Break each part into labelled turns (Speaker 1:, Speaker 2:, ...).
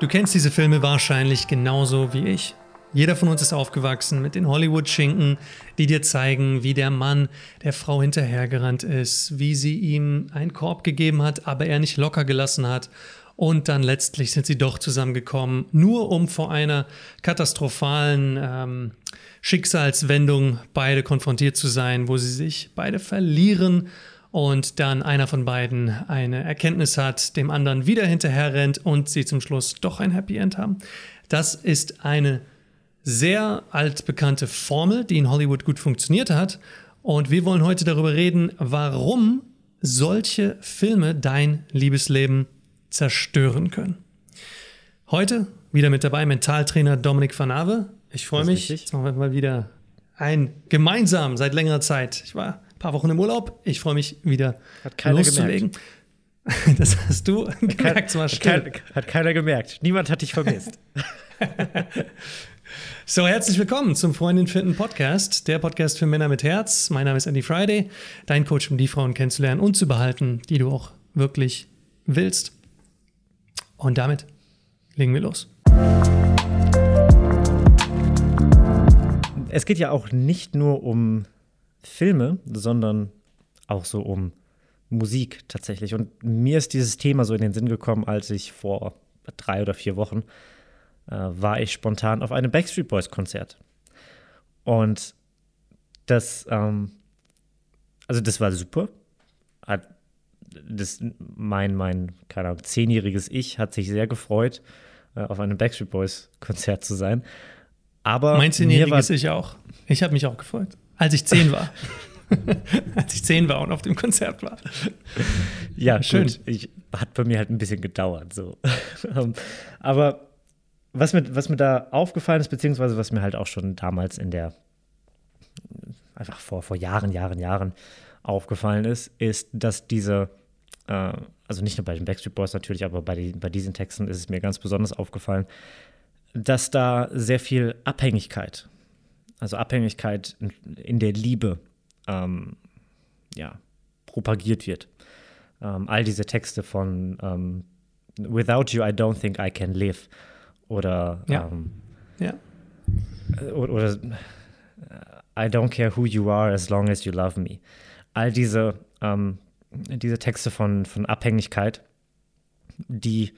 Speaker 1: Du kennst diese Filme wahrscheinlich genauso wie ich. Jeder von uns ist aufgewachsen mit den Hollywood-Schinken, die dir zeigen, wie der Mann der Frau hinterhergerannt ist, wie sie ihm einen Korb gegeben hat, aber er nicht locker gelassen hat. Und dann letztlich sind sie doch zusammengekommen, nur um vor einer katastrophalen ähm, Schicksalswendung beide konfrontiert zu sein, wo sie sich beide verlieren und dann einer von beiden eine Erkenntnis hat, dem anderen wieder hinterher rennt und sie zum Schluss doch ein Happy End haben. Das ist eine sehr altbekannte Formel, die in Hollywood gut funktioniert hat. Und wir wollen heute darüber reden, warum solche Filme dein Liebesleben zerstören können. Heute wieder mit dabei Mentaltrainer Dominik van Ave. Ich freue mich. Jetzt machen wir mal wieder ein gemeinsam seit längerer Zeit. Ich war paar Wochen im Urlaub. Ich freue mich wieder loszulegen. Gemerkt. Das hast du hat gemerkt.
Speaker 2: Kein, hat, kein, hat keiner gemerkt. Niemand hat dich vermisst.
Speaker 1: So, herzlich willkommen zum Freundin finden Podcast, der Podcast für Männer mit Herz. Mein Name ist Andy Friday, dein Coach, um die Frauen kennenzulernen und zu behalten, die du auch wirklich willst. Und damit legen wir los.
Speaker 2: Es geht ja auch nicht nur um Filme, sondern auch so um Musik tatsächlich. Und mir ist dieses Thema so in den Sinn gekommen, als ich vor drei oder vier Wochen äh, war ich spontan auf einem Backstreet Boys Konzert. Und das, ähm, also das war super. Hat das, mein, mein, keine Ahnung, zehnjähriges Ich hat sich sehr gefreut, äh, auf einem Backstreet Boys Konzert zu sein. Aber
Speaker 1: mein zehnjähriges Ich auch. Ich habe mich auch gefreut, als ich zehn war. als ich zehn war und auf dem Konzert war.
Speaker 2: Ja, schön. Gut. Ich, hat bei mir halt ein bisschen gedauert. So. Ähm, aber was mir, was mir da aufgefallen ist, beziehungsweise was mir halt auch schon damals in der, einfach vor, vor Jahren, Jahren, Jahren aufgefallen ist, ist, dass diese, äh, also nicht nur bei den Backstreet Boys natürlich, aber bei, die, bei diesen Texten ist es mir ganz besonders aufgefallen, dass da sehr viel Abhängigkeit, also Abhängigkeit in, der Liebe, ähm, ja, propagiert wird. Ähm, all diese Texte von ähm, Without you, I don't think I can live oder,
Speaker 1: ja. Ähm, ja.
Speaker 2: Äh, oder, oder I don't care who you are as long as you love me. All diese, ähm, diese Texte von, von Abhängigkeit, die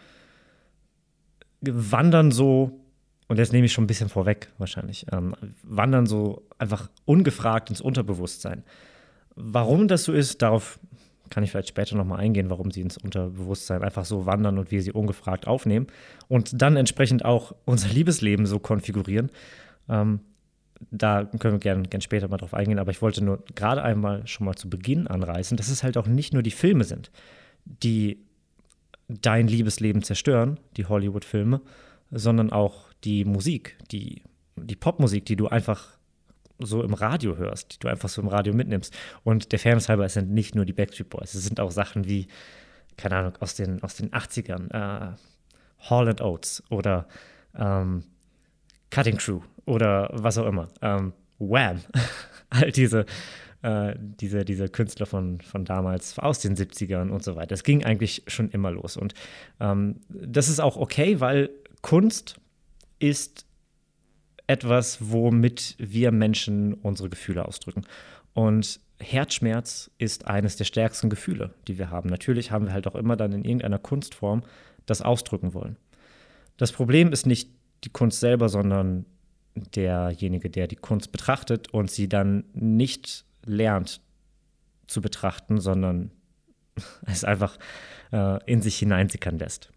Speaker 2: wandern so, und jetzt nehme ich schon ein bisschen vorweg wahrscheinlich, ähm, wandern so einfach ungefragt ins Unterbewusstsein. Warum das so ist, darauf kann ich vielleicht später nochmal eingehen, warum sie ins Unterbewusstsein einfach so wandern und wir sie ungefragt aufnehmen und dann entsprechend auch unser Liebesleben so konfigurieren. Ähm, da können wir gerne gern später mal drauf eingehen, aber ich wollte nur gerade einmal schon mal zu Beginn anreißen, dass es halt auch nicht nur die Filme sind, die dein Liebesleben zerstören, die Hollywood-Filme, sondern auch die Musik, die, die Popmusik, die du einfach so im Radio hörst, die du einfach so im Radio mitnimmst. Und der Fairness halber, es sind nicht nur die Backstreet Boys, es sind auch Sachen wie, keine Ahnung, aus den, aus den 80ern, äh, Hall Oates oder ähm, Cutting Crew oder was auch immer. Ähm, Wham! All diese, äh, diese, diese Künstler von, von damals, aus den 70ern und so weiter. Es ging eigentlich schon immer los. Und ähm, das ist auch okay, weil Kunst ist etwas, womit wir Menschen unsere Gefühle ausdrücken. Und Herzschmerz ist eines der stärksten Gefühle, die wir haben. Natürlich haben wir halt auch immer dann in irgendeiner Kunstform das ausdrücken wollen. Das Problem ist nicht die Kunst selber, sondern derjenige, der die Kunst betrachtet und sie dann nicht lernt zu betrachten, sondern es einfach äh, in sich hineinsickern lässt.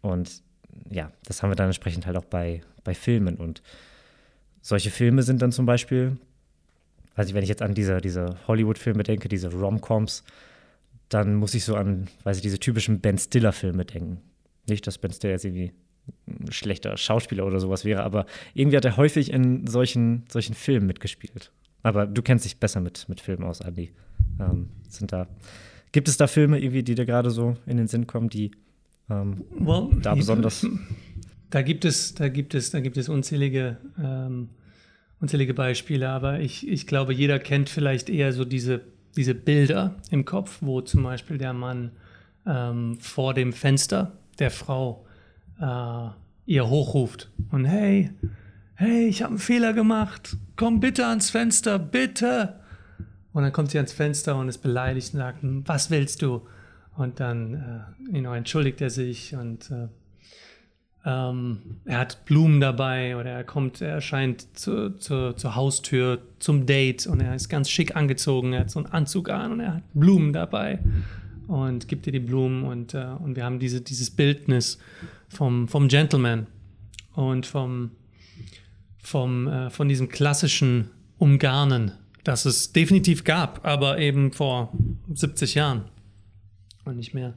Speaker 2: Und ja, das haben wir dann entsprechend halt auch bei, bei Filmen. Und solche Filme sind dann zum Beispiel, also wenn ich jetzt an diese, diese Hollywood-Filme denke, diese Rom-Coms, dann muss ich so an, weiß ich, diese typischen Ben Stiller-Filme denken. Nicht, dass Ben Stiller jetzt irgendwie ein schlechter Schauspieler oder sowas wäre, aber irgendwie hat er häufig in solchen, solchen Filmen mitgespielt. Aber du kennst dich besser mit, mit Filmen aus, Andi. Ähm, sind da, gibt es da Filme irgendwie, die dir gerade so in den Sinn kommen, die ähm, well, da besonders.
Speaker 1: Da gibt es, da gibt es, da gibt es unzählige, ähm, unzählige Beispiele, aber ich, ich glaube, jeder kennt vielleicht eher so diese, diese Bilder im Kopf, wo zum Beispiel der Mann ähm, vor dem Fenster der Frau äh, ihr hochruft und hey, hey, ich habe einen Fehler gemacht, komm bitte ans Fenster, bitte. Und dann kommt sie ans Fenster und ist beleidigt und sagt, was willst du? Und dann äh, you know, entschuldigt er sich und äh, ähm, er hat Blumen dabei oder er kommt, er erscheint zu, zu, zur Haustür zum Date und er ist ganz schick angezogen, er hat so einen Anzug an und er hat Blumen dabei und gibt ihr die Blumen und, äh, und wir haben diese, dieses Bildnis vom, vom Gentleman und vom, vom, äh, von diesem klassischen Umgarnen, das es definitiv gab, aber eben vor 70 Jahren und nicht mehr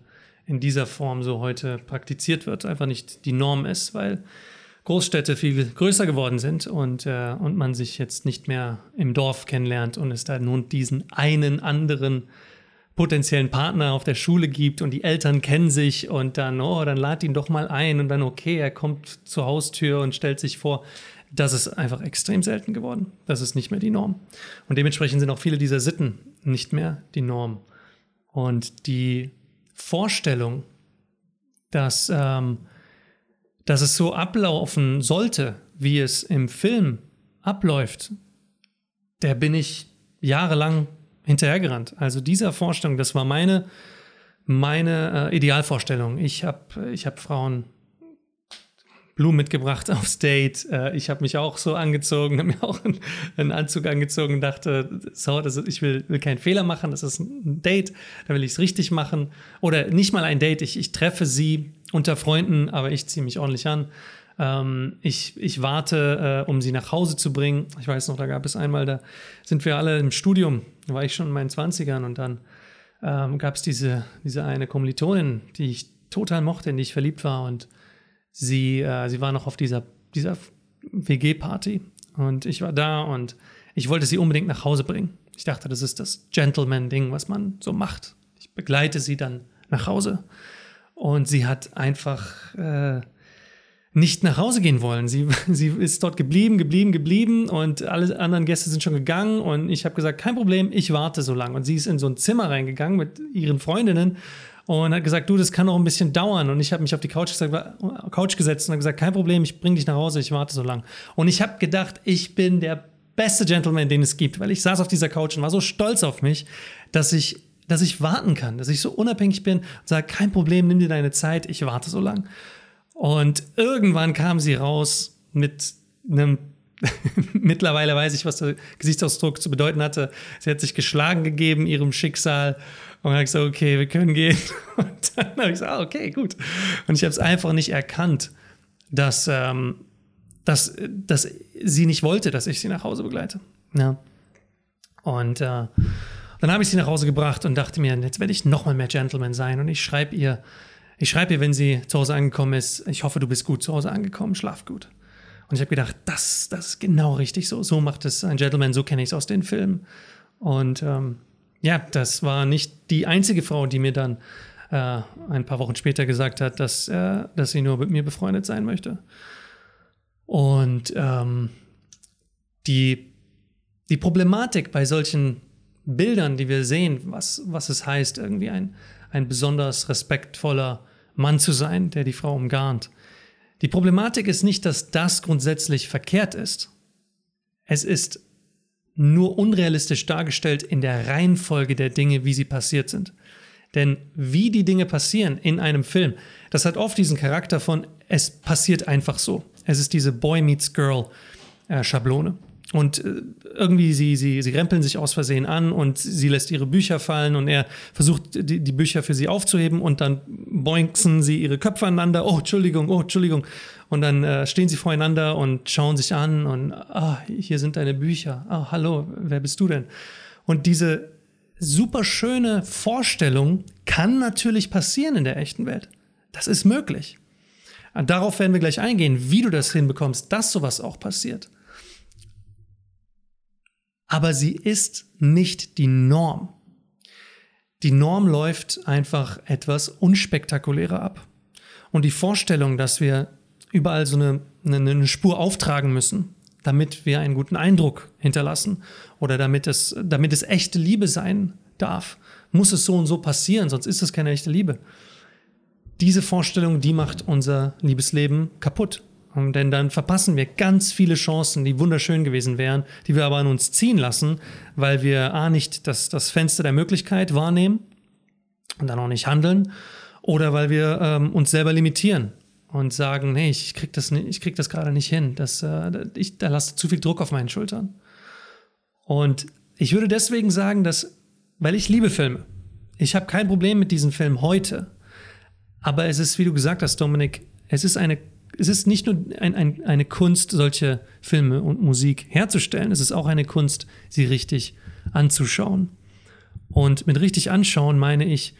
Speaker 1: in dieser Form so heute praktiziert wird, einfach nicht die Norm ist, weil Großstädte viel größer geworden sind und, äh, und man sich jetzt nicht mehr im Dorf kennenlernt und es da nun diesen einen anderen potenziellen Partner auf der Schule gibt und die Eltern kennen sich und dann, oh, dann lad ihn doch mal ein und dann, okay, er kommt zur Haustür und stellt sich vor. Das ist einfach extrem selten geworden. Das ist nicht mehr die Norm. Und dementsprechend sind auch viele dieser Sitten nicht mehr die Norm. Und die Vorstellung, dass, ähm, dass es so ablaufen sollte, wie es im Film abläuft, der bin ich jahrelang hinterhergerannt. Also dieser Vorstellung, das war meine, meine äh, Idealvorstellung. Ich habe ich hab Frauen Blumen mitgebracht aufs Date. Äh, ich habe mich auch so angezogen, habe mir auch einen, Anzug angezogen und dachte, so, das ich will, will keinen Fehler machen, das ist ein Date, da will ich es richtig machen. Oder nicht mal ein Date, ich, ich treffe sie unter Freunden, aber ich ziehe mich ordentlich an. Ähm, ich, ich warte, äh, um sie nach Hause zu bringen. Ich weiß noch, da gab es einmal, da sind wir alle im Studium, da war ich schon in meinen 20ern und dann ähm, gab es diese, diese eine Kommilitonin, die ich total mochte, in die ich verliebt war und sie, äh, sie war noch auf dieser, dieser WG-Party und ich war da und ich wollte sie unbedingt nach Hause bringen. Ich dachte, das ist das Gentleman-Ding, was man so macht. Ich begleite sie dann nach Hause und sie hat einfach äh, nicht nach Hause gehen wollen. Sie, sie ist dort geblieben, geblieben, geblieben und alle anderen Gäste sind schon gegangen und ich habe gesagt, kein Problem, ich warte so lange. Und sie ist in so ein Zimmer reingegangen mit ihren Freundinnen und hat gesagt, du, das kann noch ein bisschen dauern. Und ich habe mich auf die Couch, gesagt, Couch gesetzt und habe gesagt, kein Problem, ich bringe dich nach Hause, ich warte so lang. Und ich habe gedacht, ich bin der beste Gentleman, den es gibt, weil ich saß auf dieser Couch und war so stolz auf mich, dass ich, dass ich warten kann, dass ich so unabhängig bin und sage, kein Problem, nimm dir deine Zeit, ich warte so lang. Und irgendwann kam sie raus mit einem Mittlerweile weiß ich, was der Gesichtsausdruck zu bedeuten hatte. Sie hat sich geschlagen gegeben, ihrem Schicksal. Und dann habe ich gesagt, okay, wir können gehen. Und dann habe ich gesagt, ah, okay, gut. Und ich habe es einfach nicht erkannt, dass, ähm, dass, dass sie nicht wollte, dass ich sie nach Hause begleite. Ja. Und äh, dann habe ich sie nach Hause gebracht und dachte mir, jetzt werde ich noch mal mehr Gentleman sein. Und ich schreibe ihr, ich schreibe ihr, wenn sie zu Hause angekommen ist, ich hoffe, du bist gut zu Hause angekommen, schlaf gut. Und ich habe gedacht, das, das ist genau richtig so. So macht es ein Gentleman, so kenne ich es aus den Filmen. Und ähm, ja, das war nicht die einzige Frau, die mir dann äh, ein paar Wochen später gesagt hat, dass, äh, dass sie nur mit mir befreundet sein möchte. Und ähm, die, die Problematik bei solchen Bildern, die wir sehen, was, was es heißt, irgendwie ein, ein besonders respektvoller Mann zu sein, der die Frau umgarnt, die Problematik ist nicht, dass das grundsätzlich verkehrt ist. Es ist nur unrealistisch dargestellt in der Reihenfolge der Dinge, wie sie passiert sind. Denn wie die Dinge passieren in einem Film, das hat oft diesen Charakter von, es passiert einfach so. Es ist diese Boy meets Girl äh, Schablone. Und äh, irgendwie, sie, sie, sie rempeln sich aus Versehen an und sie lässt ihre Bücher fallen und er versucht, die, die Bücher für sie aufzuheben und dann boinksen sie ihre Köpfe aneinander. Oh, Entschuldigung, oh, Entschuldigung. Und dann äh, stehen sie voreinander und schauen sich an und, ah, hier sind deine Bücher. Ah, hallo, wer bist du denn? Und diese super schöne Vorstellung kann natürlich passieren in der echten Welt. Das ist möglich. Darauf werden wir gleich eingehen, wie du das hinbekommst, dass sowas auch passiert aber sie ist nicht die Norm. Die Norm läuft einfach etwas unspektakulärer ab. Und die Vorstellung, dass wir überall so eine, eine, Spur auftragen müssen, damit wir einen guten Eindruck hinterlassen oder damit es, damit es echte Liebe sein darf, muss es so und so passieren, sonst ist es keine echte Liebe. diese Vorstellung, die macht unser Liebesleben kaputt. Und denn dann verpassen wir ganz viele Chancen, die wunderschön gewesen wären, die wir aber an uns ziehen lassen, weil wir A nicht das, das Fenster der Möglichkeit wahrnehmen und dann auch nicht handeln oder weil wir ähm, uns selber limitieren und sagen, nee, ich krieg das, ich krieg das gerade nicht hin, das, äh, ich, da lasse zu viel Druck auf meinen Schultern. Und ich würde deswegen sagen, dass, weil ich liebe Filme, ich habe kein Problem mit diesem Film heute, aber es ist, wie du gesagt hast, Dominik, es ist eine es ist nicht nur ein, ein, eine Kunst, solche Filme und Musik herzustellen, es ist auch eine Kunst, sie richtig anzuschauen. Und mit richtig anschauen meine ich,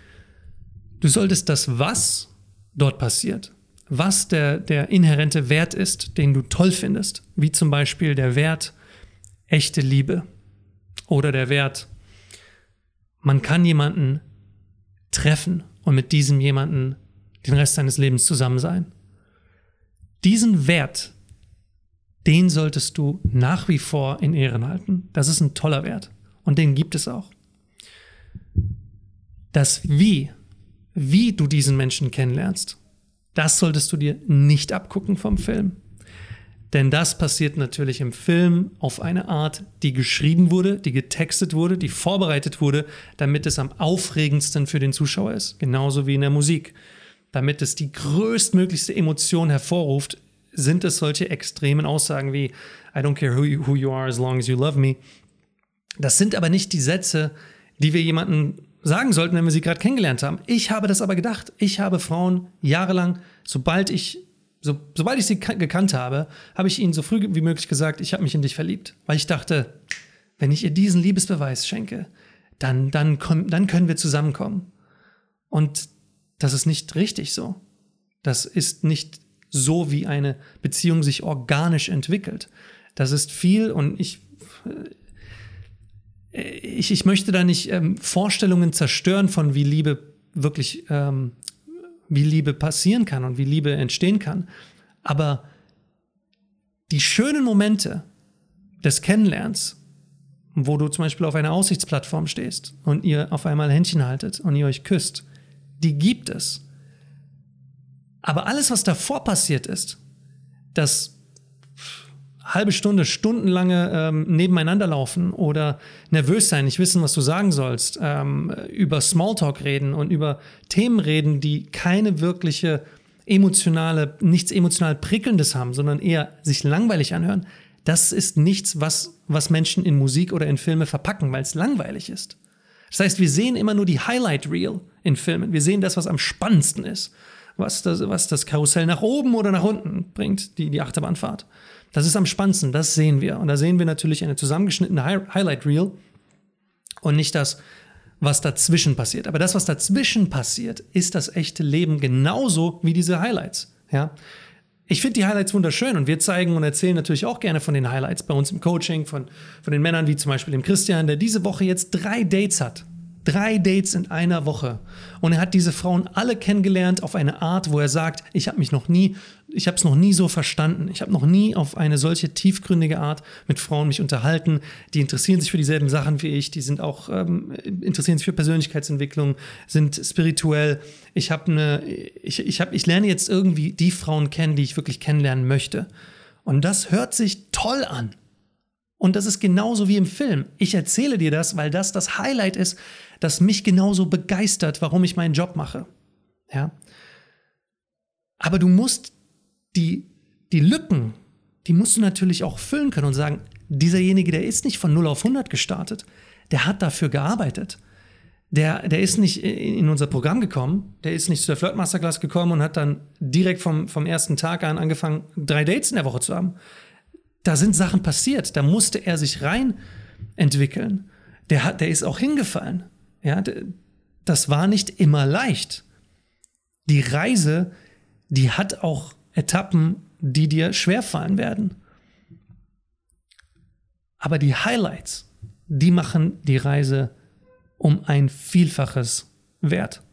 Speaker 1: du solltest das, was dort passiert, was der, der inhärente Wert ist, den du toll findest, wie zum Beispiel der Wert echte Liebe oder der Wert, man kann jemanden treffen und mit diesem jemanden den Rest seines Lebens zusammen sein. Diesen Wert, den solltest du nach wie vor in Ehren halten. Das ist ein toller Wert und den gibt es auch. Das Wie, wie du diesen Menschen kennenlernst, das solltest du dir nicht abgucken vom Film. Denn das passiert natürlich im Film auf eine Art, die geschrieben wurde, die getextet wurde, die vorbereitet wurde, damit es am aufregendsten für den Zuschauer ist. Genauso wie in der Musik. Damit es die größtmöglichste Emotion hervorruft, sind es solche extremen Aussagen wie I don't care who you, who you are as long as you love me. Das sind aber nicht die Sätze, die wir jemanden sagen sollten, wenn wir sie gerade kennengelernt haben. Ich habe das aber gedacht. Ich habe Frauen jahrelang, sobald ich, so, sobald ich sie gekannt habe, habe ich ihnen so früh wie möglich gesagt, ich habe mich in dich verliebt. Weil ich dachte, wenn ich ihr diesen Liebesbeweis schenke, dann, dann, dann können wir zusammenkommen. Und das ist nicht richtig so. Das ist nicht so, wie eine Beziehung sich organisch entwickelt. Das ist viel und ich ich, ich möchte da nicht ähm, Vorstellungen zerstören von wie Liebe wirklich, ähm, wie Liebe passieren kann und wie Liebe entstehen kann. Aber die schönen Momente des Kennenlernens, wo du zum Beispiel auf einer Aussichtsplattform stehst und ihr auf einmal Händchen haltet und ihr euch küsst, die gibt es. Aber alles, was davor passiert ist, das halbe Stunde, stundenlange ähm, nebeneinander laufen oder nervös sein, nicht wissen, was du sagen sollst, ähm, über Smalltalk reden und über Themen reden, die keine wirkliche emotionale, nichts emotional prickelndes haben, sondern eher sich langweilig anhören, das ist nichts, was, was Menschen in Musik oder in Filme verpacken, weil es langweilig ist. Das heißt, wir sehen immer nur die Highlight Reel in Filmen. Wir sehen das, was am spannendsten ist. Was das, was das Karussell nach oben oder nach unten bringt, die, die Achterbahnfahrt. Das ist am spannendsten, das sehen wir. Und da sehen wir natürlich eine zusammengeschnittene Highlight Reel und nicht das, was dazwischen passiert. Aber das, was dazwischen passiert, ist das echte Leben genauso wie diese Highlights. Ja? Ich finde die Highlights wunderschön und wir zeigen und erzählen natürlich auch gerne von den Highlights bei uns im Coaching, von, von den Männern wie zum Beispiel dem Christian, der diese Woche jetzt drei Dates hat. Drei Dates in einer Woche. Und er hat diese Frauen alle kennengelernt auf eine Art, wo er sagt, ich habe mich noch nie, ich habe es noch nie so verstanden. Ich habe noch nie auf eine solche tiefgründige Art mit Frauen mich unterhalten. Die interessieren sich für dieselben Sachen wie ich. Die sind auch ähm, interessieren sich für Persönlichkeitsentwicklung, sind spirituell. Ich habe eine, ich, ich habe, ich lerne jetzt irgendwie die Frauen kennen, die ich wirklich kennenlernen möchte. Und das hört sich toll an. Und das ist genauso wie im Film. Ich erzähle dir das, weil das das Highlight ist, das mich genauso begeistert, warum ich meinen Job mache. Ja? Aber du musst die, die Lücken, die musst du natürlich auch füllen können und sagen, dieserjenige, der ist nicht von 0 auf 100 gestartet, der hat dafür gearbeitet. Der, der ist nicht in unser Programm gekommen, der ist nicht zu der Flirt Masterclass gekommen und hat dann direkt vom, vom ersten Tag an angefangen, drei Dates in der Woche zu haben. Da sind Sachen passiert, da musste er sich rein entwickeln. Der, hat, der ist auch hingefallen. Ja, das war nicht immer leicht. Die Reise, die hat auch Etappen, die dir schwerfallen werden. Aber die Highlights, die machen die Reise um ein Vielfaches wert.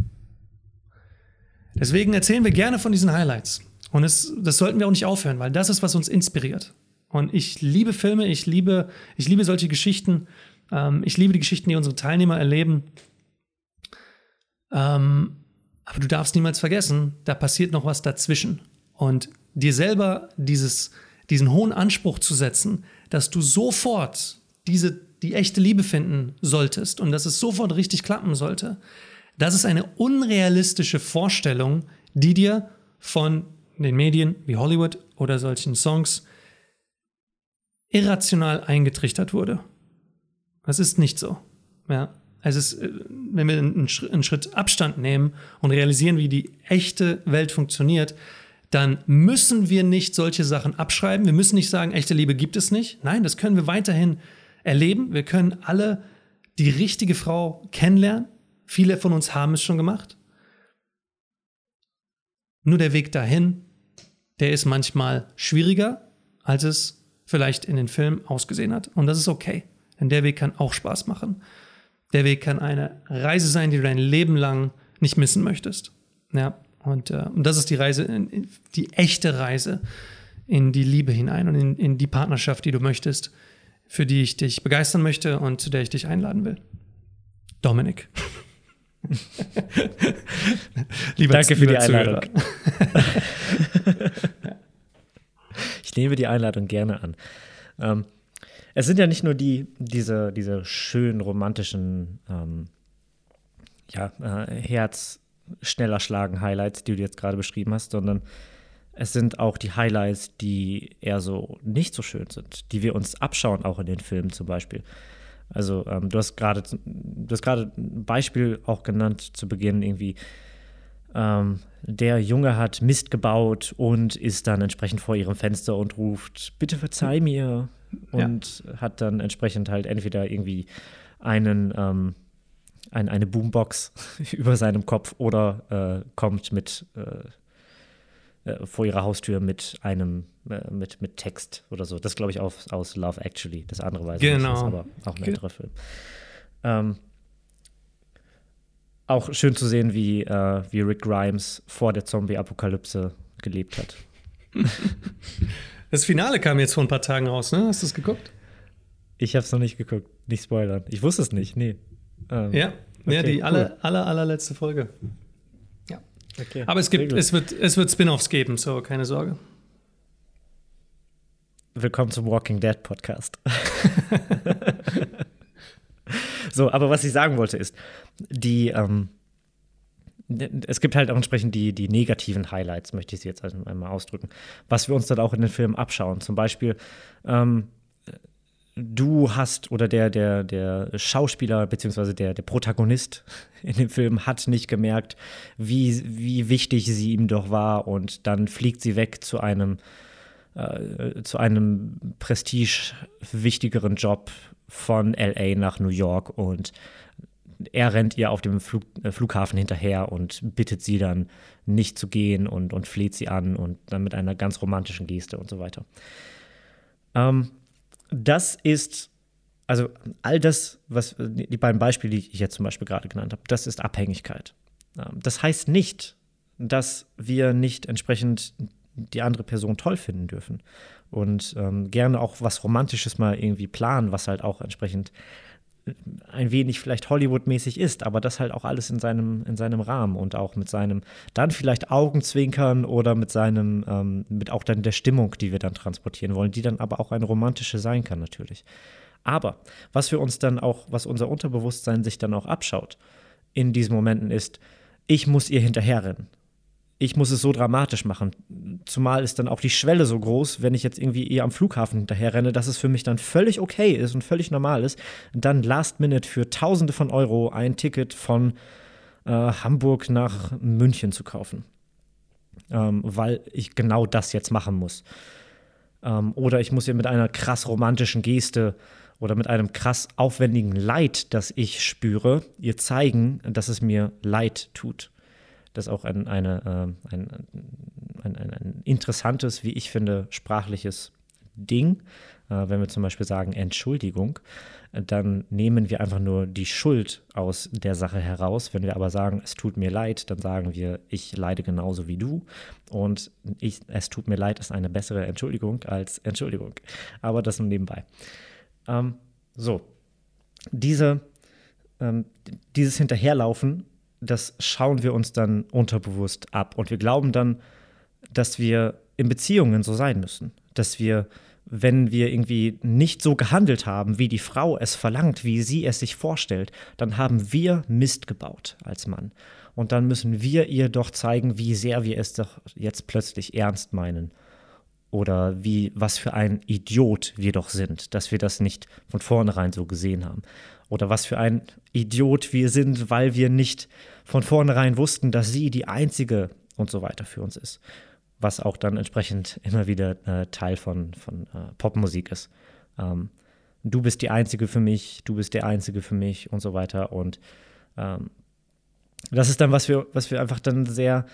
Speaker 1: Deswegen erzählen wir gerne von diesen Highlights. Und es, das sollten wir auch nicht aufhören, weil das ist, was uns inspiriert. Und ich liebe Filme, ich liebe, ich liebe solche Geschichten. Ähm, ich liebe die Geschichten, die unsere Teilnehmer erleben. Ähm, Aber du darfst niemals vergessen, da passiert noch was dazwischen. Und dir selber dieses, diesen hohen Anspruch zu setzen, dass du sofort diese, die echte Liebe finden solltest und dass es sofort richtig klappen sollte, das ist eine unrealistische Vorstellung, die dir von den Medien wie Hollywood oder solchen Songs irrational eingetrichtert wurde. Das ist nicht so. Ja. Es, äh, wenn wir einen Schritt Abstand nehmen und realisieren, wie die echte Welt funktioniert, dann müssen wir nicht solche Sachen abschreiben. Wir müssen nicht sagen, echte Liebe gibt es nicht. Nein, das können wir weiterhin erleben. Wir können alle die richtige Frau kennenlernen. Viele von uns haben es schon gemacht. Nur der Weg dahin, der ist manchmal schwieriger, als es vielleicht in den Filmen ausgesehen hat. Und das ist okay, denn der Weg kann auch Spaß machen. Der Weg kann eine Reise sein, die du dein Leben lang nicht missen möchtest. Ja, und, äh, und das ist die Reise, die echte Reise in die Liebe hinein und in, in die Partnerschaft, die du möchtest, für die ich dich begeistern möchte und zu der ich dich einladen will. Dominik.
Speaker 2: Danke für die Einladung. ich nehme die Einladung gerne an. Ähm, es sind ja nicht nur die, diese, diese schönen romantischen ähm, ja, äh, Herz schneller schlagen Highlights, die du jetzt gerade beschrieben hast, sondern es sind auch die Highlights, die eher so nicht so schön sind, die wir uns abschauen, auch in den Filmen zum Beispiel. Also ähm, du hast gerade du hast gerade ein Beispiel auch genannt zu Beginn irgendwie. Ähm, der Junge hat Mist gebaut und ist dann entsprechend vor ihrem Fenster und ruft, bitte verzeih mir. Und ja. hat dann entsprechend halt entweder irgendwie einen, ähm, ein, eine Boombox über seinem Kopf oder äh, kommt mit äh, äh, vor ihrer Haustür mit einem äh, mit, mit Text oder so. Das glaube ich auch aus Love Actually. Das andere weiß
Speaker 1: genau. nicht,
Speaker 2: aber auch ein älterer Film. Ähm, auch schön zu sehen, wie, äh, wie Rick Grimes vor der Zombie-Apokalypse gelebt hat.
Speaker 1: Das Finale kam jetzt vor ein paar Tagen raus, ne? Hast du es geguckt?
Speaker 2: Ich habe es noch nicht geguckt. Nicht spoilern. Ich wusste es nicht, nee.
Speaker 1: Ähm, ja, okay, ja, die cool. aller, aller, allerletzte Folge. Okay, Aber es gibt, es wird, es wird Spin-offs geben, so keine Sorge.
Speaker 2: Willkommen zum Walking Dead Podcast. so, aber was ich sagen wollte ist, die, ähm, es gibt halt auch entsprechend die, die negativen Highlights, möchte ich sie jetzt einmal ausdrücken, was wir uns dann auch in den Filmen abschauen. Zum Beispiel, ähm, du hast oder der, der, der Schauspieler beziehungsweise der, der Protagonist in dem Film hat nicht gemerkt, wie, wie wichtig sie ihm doch war und dann fliegt sie weg zu einem, äh, zu einem prestige wichtigeren Job von LA nach New York und er rennt ihr auf dem Flug, äh, Flughafen hinterher und bittet sie dann nicht zu gehen und, und fleht sie an und dann mit einer ganz romantischen Geste und so weiter. Ähm, das ist, also all das, was die beiden Beispiele, die ich jetzt zum Beispiel gerade genannt habe, das ist Abhängigkeit. Ähm, das heißt nicht, dass wir nicht entsprechend die andere Person toll finden dürfen und ähm, gerne auch was Romantisches mal irgendwie planen, was halt auch entsprechend ein wenig vielleicht Hollywood-mäßig ist, aber das halt auch alles in seinem, in seinem Rahmen und auch mit seinem dann vielleicht Augenzwinkern oder mit seinem, ähm, mit auch dann der Stimmung, die wir dann transportieren wollen, die dann aber auch eine romantische sein kann natürlich. Aber was wir uns dann auch, was unser Unterbewusstsein sich dann auch abschaut in diesen Momenten ist, ich muss ihr hinterherrennen ich muss es so dramatisch machen. Zumal ist dann auch die Schwelle so groß, wenn ich jetzt irgendwie eher am Flughafen hinterher renne, dass es für mich dann völlig okay ist und völlig normal ist, dann last minute für Tausende von Euro ein Ticket von äh, Hamburg nach München zu kaufen. Ähm, weil ich genau das jetzt machen muss. Ähm, oder ich muss ihr mit einer krass romantischen Geste oder mit einem krass aufwendigen Leid, das ich spüre, ihr zeigen, dass es mir leid tut. Das auch ein, eine, äh, ein, ein, ein, interessantes, wie ich finde, sprachliches Ding. Äh, wenn wir zum Beispiel sagen Entschuldigung, dann nehmen wir einfach nur die Schuld aus der Sache heraus. Wenn wir aber sagen, es tut mir leid, dann sagen wir, ich leide genauso wie du. Und ich, es tut mir leid ist eine bessere Entschuldigung als Entschuldigung. Aber das nur nebenbei. Ähm, so, diese, ähm, dieses Hinterherlaufen das schauen wir uns dann unterbewusst ab. Und wir glauben dann, dass wir in Beziehungen so sein müssen. Dass wir, wenn wir irgendwie nicht so gehandelt haben, wie die Frau es verlangt, wie sie es sich vorstellt, dann haben wir Mist gebaut als Mann. Und dann müssen wir ihr doch zeigen, wie sehr wir es doch jetzt plötzlich ernst meinen. Oder wie, was für ein Idiot wir doch sind, dass wir das nicht von vornherein so gesehen haben. Oder was für ein Idiot wir sind, weil wir nicht von vornherein wussten, dass sie die einzige und so weiter für uns ist was auch dann entsprechend immer wieder äh, Teil von, von äh, Popmusik ist. Ähm, du bist die Einzige für mich, du bist der Einzige für mich und so weiter. Und ähm, das ist dann, was wir, was wir einfach dann sehr,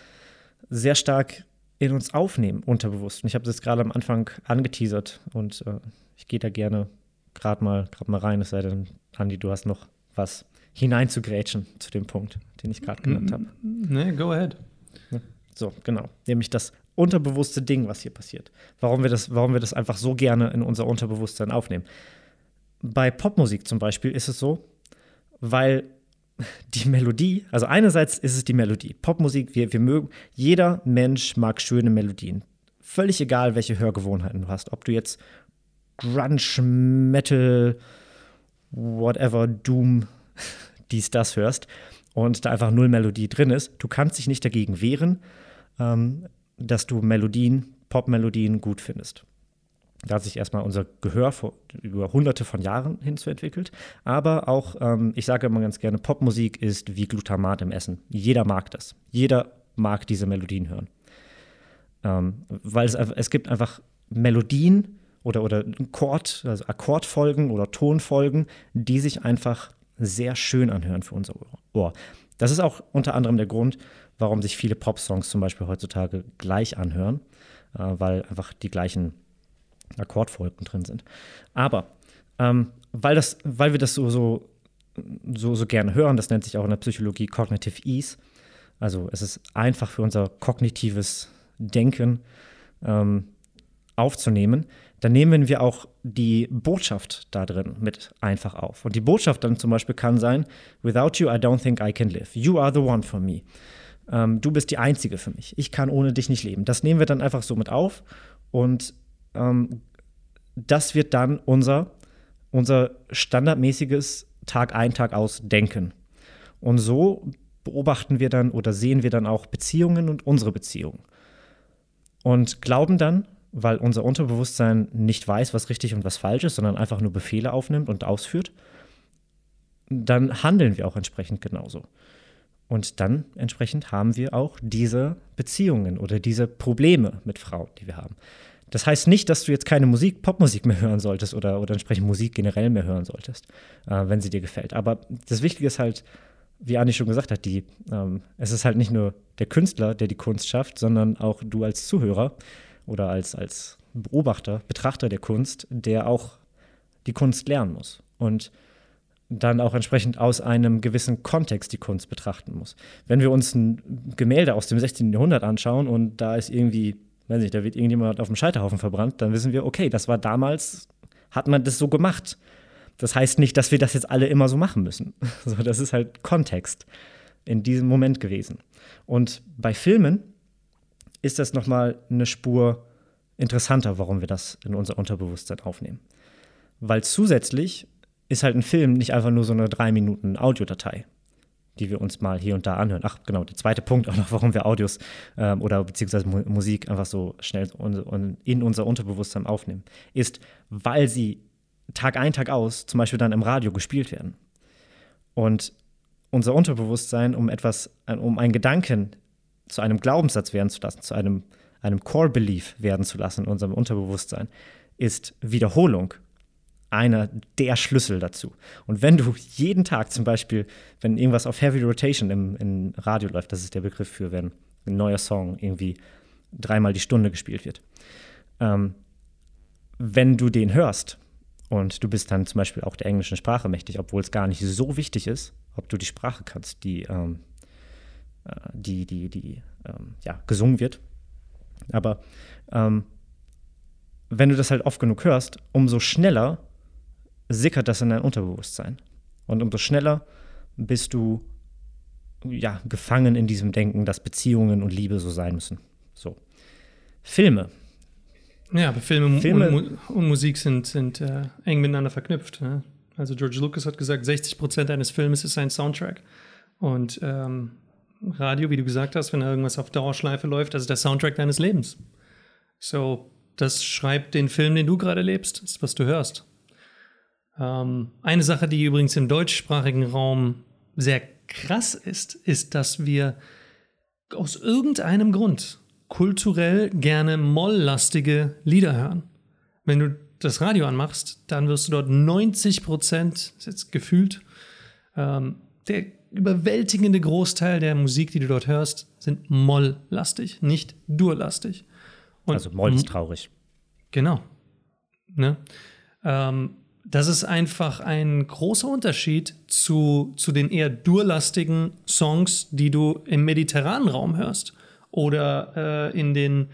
Speaker 2: sehr stark in uns aufnehmen, unterbewusst. Und ich habe das gerade am Anfang angeteasert und äh, ich gehe da gerne gerade mal, mal rein, es sei denn, Andi, du hast noch was hineinzugrätschen zu dem Punkt, den ich gerade genannt habe.
Speaker 1: Nee, go ahead.
Speaker 2: So, genau. Nämlich das unterbewusste Ding, was hier passiert. Warum wir das, warum wir das einfach so gerne in unser Unterbewusstsein aufnehmen. Bei Popmusik zum Beispiel ist es so, weil die Melodie, also einerseits ist es die Melodie. Popmusik, wir, wir mögen, jeder Mensch mag schöne Melodien. Völlig egal, welche Hörgewohnheiten du hast. Ob du jetzt Grunge, Metal, whatever, Doom, dies, das hörst und da einfach null Melodie drin ist. Du kannst dich nicht dagegen wehren. Ähm, dass du Melodien, Popmelodien gut findest. Da hat sich erstmal unser Gehör vor, über hunderte von Jahren hinzuentwickelt. Aber auch, ähm, ich sage immer ganz gerne, Popmusik ist wie Glutamat im Essen. Jeder mag das. Jeder mag diese Melodien hören. Ähm, weil es, es gibt einfach Melodien oder, oder Chord, also Akkordfolgen oder Tonfolgen, die sich einfach sehr schön anhören für unser Ohr. Das ist auch unter anderem der Grund, warum sich viele Pop-Songs zum Beispiel heutzutage gleich anhören, äh, weil einfach die gleichen Akkordfolgen drin sind. Aber ähm, weil, das, weil wir das so, so, so, so gerne hören, das nennt sich auch in der Psychologie Cognitive Ease, also es ist einfach für unser kognitives Denken ähm, aufzunehmen, dann nehmen wir auch die Botschaft da drin mit einfach auf. Und die Botschaft dann zum Beispiel kann sein, Without you, I don't think I can live. You are the one for me ähm, du bist die Einzige für mich. Ich kann ohne dich nicht leben. Das nehmen wir dann einfach so mit auf und ähm, das wird dann unser, unser standardmäßiges Tag ein, Tag aus Denken. Und so beobachten wir dann oder sehen wir dann auch Beziehungen und unsere Beziehungen. Und glauben dann, weil unser Unterbewusstsein nicht weiß, was richtig und was falsch ist, sondern einfach nur Befehle aufnimmt und ausführt, dann handeln wir auch entsprechend genauso. Und dann entsprechend haben wir auch diese Beziehungen oder diese Probleme mit Frauen, die wir haben. Das heißt nicht, dass du jetzt keine Musik, Popmusik mehr hören solltest oder, oder entsprechend Musik generell mehr hören solltest, äh, wenn sie dir gefällt. Aber das Wichtige ist halt, wie Anni schon gesagt hat, die, ähm, es ist halt nicht nur der Künstler, der die Kunst schafft, sondern auch du als Zuhörer oder als, als Beobachter, Betrachter der Kunst, der auch die Kunst lernen muss. Und dann auch entsprechend aus einem gewissen Kontext die Kunst betrachten muss. Wenn wir uns ein Gemälde aus dem 16. Jahrhundert anschauen und da ist irgendwie, weiß nicht, da wird irgendjemand auf dem Scheiterhaufen verbrannt, dann wissen wir, okay, das war damals, hat man das so gemacht. Das heißt nicht, dass wir das jetzt alle immer so machen müssen. So, das ist halt Kontext in diesem Moment gewesen. Und bei Filmen ist das nochmal eine Spur interessanter, warum wir das in unser Unterbewusstsein aufnehmen. Weil zusätzlich ist halt ein Film nicht einfach nur so eine drei Minuten Audiodatei, die wir uns mal hier und da anhören. Ach, genau, der zweite Punkt auch noch, warum wir Audios ähm, oder beziehungsweise Musik einfach so schnell in unser Unterbewusstsein aufnehmen, ist, weil sie Tag ein, Tag aus zum Beispiel dann im Radio gespielt werden. Und unser Unterbewusstsein, um etwas, um einen Gedanken zu einem Glaubenssatz werden zu lassen, zu einem, einem Core-Belief werden zu lassen in unserem Unterbewusstsein, ist Wiederholung einer der Schlüssel dazu. Und wenn du jeden Tag zum Beispiel, wenn irgendwas auf Heavy Rotation im, im Radio läuft, das ist der Begriff für, wenn ein neuer Song irgendwie dreimal die Stunde gespielt wird, ähm, wenn du den hörst und du bist dann zum Beispiel auch der englischen Sprache mächtig, obwohl es gar nicht so wichtig ist, ob du die Sprache kannst, die, ähm, äh, die, die, die ähm, ja, gesungen wird. Aber ähm, wenn du das halt oft genug hörst, umso schneller sickert das in dein Unterbewusstsein. Und umso schneller bist du ja, gefangen in diesem Denken, dass Beziehungen und Liebe so sein müssen. So. Filme.
Speaker 1: Ja, aber Filme, Filme und, und, Musik sind, sind äh, eng miteinander verknüpft. Ne? Also George Lucas hat gesagt, 60 Prozent eines Filmes ist ein Soundtrack. Und ähm, Radio, wie du gesagt hast, wenn irgendwas auf Dauerschleife läuft, das ist der Soundtrack deines Lebens. So, das schreibt den Film, den du gerade lebst, das ist, was du hörst. Ähm, eine Sache, die übrigens im deutschsprachigen Raum sehr krass ist, ist, dass wir aus irgendeinem Grund kulturell gerne molllastige Lieder hören. Wenn du das Radio anmachst, dann wirst du dort 90 Prozent, ist jetzt gefühlt, ähm, der überwältigende Großteil der Musik, die du dort hörst, sind molllastig, nicht durlastig.
Speaker 2: also Moll ist traurig.
Speaker 1: Genau. Ne? Ähm, das ist einfach ein großer Unterschied zu, zu den eher durlastigen Songs, die du im mediterranen Raum hörst oder äh, in, den,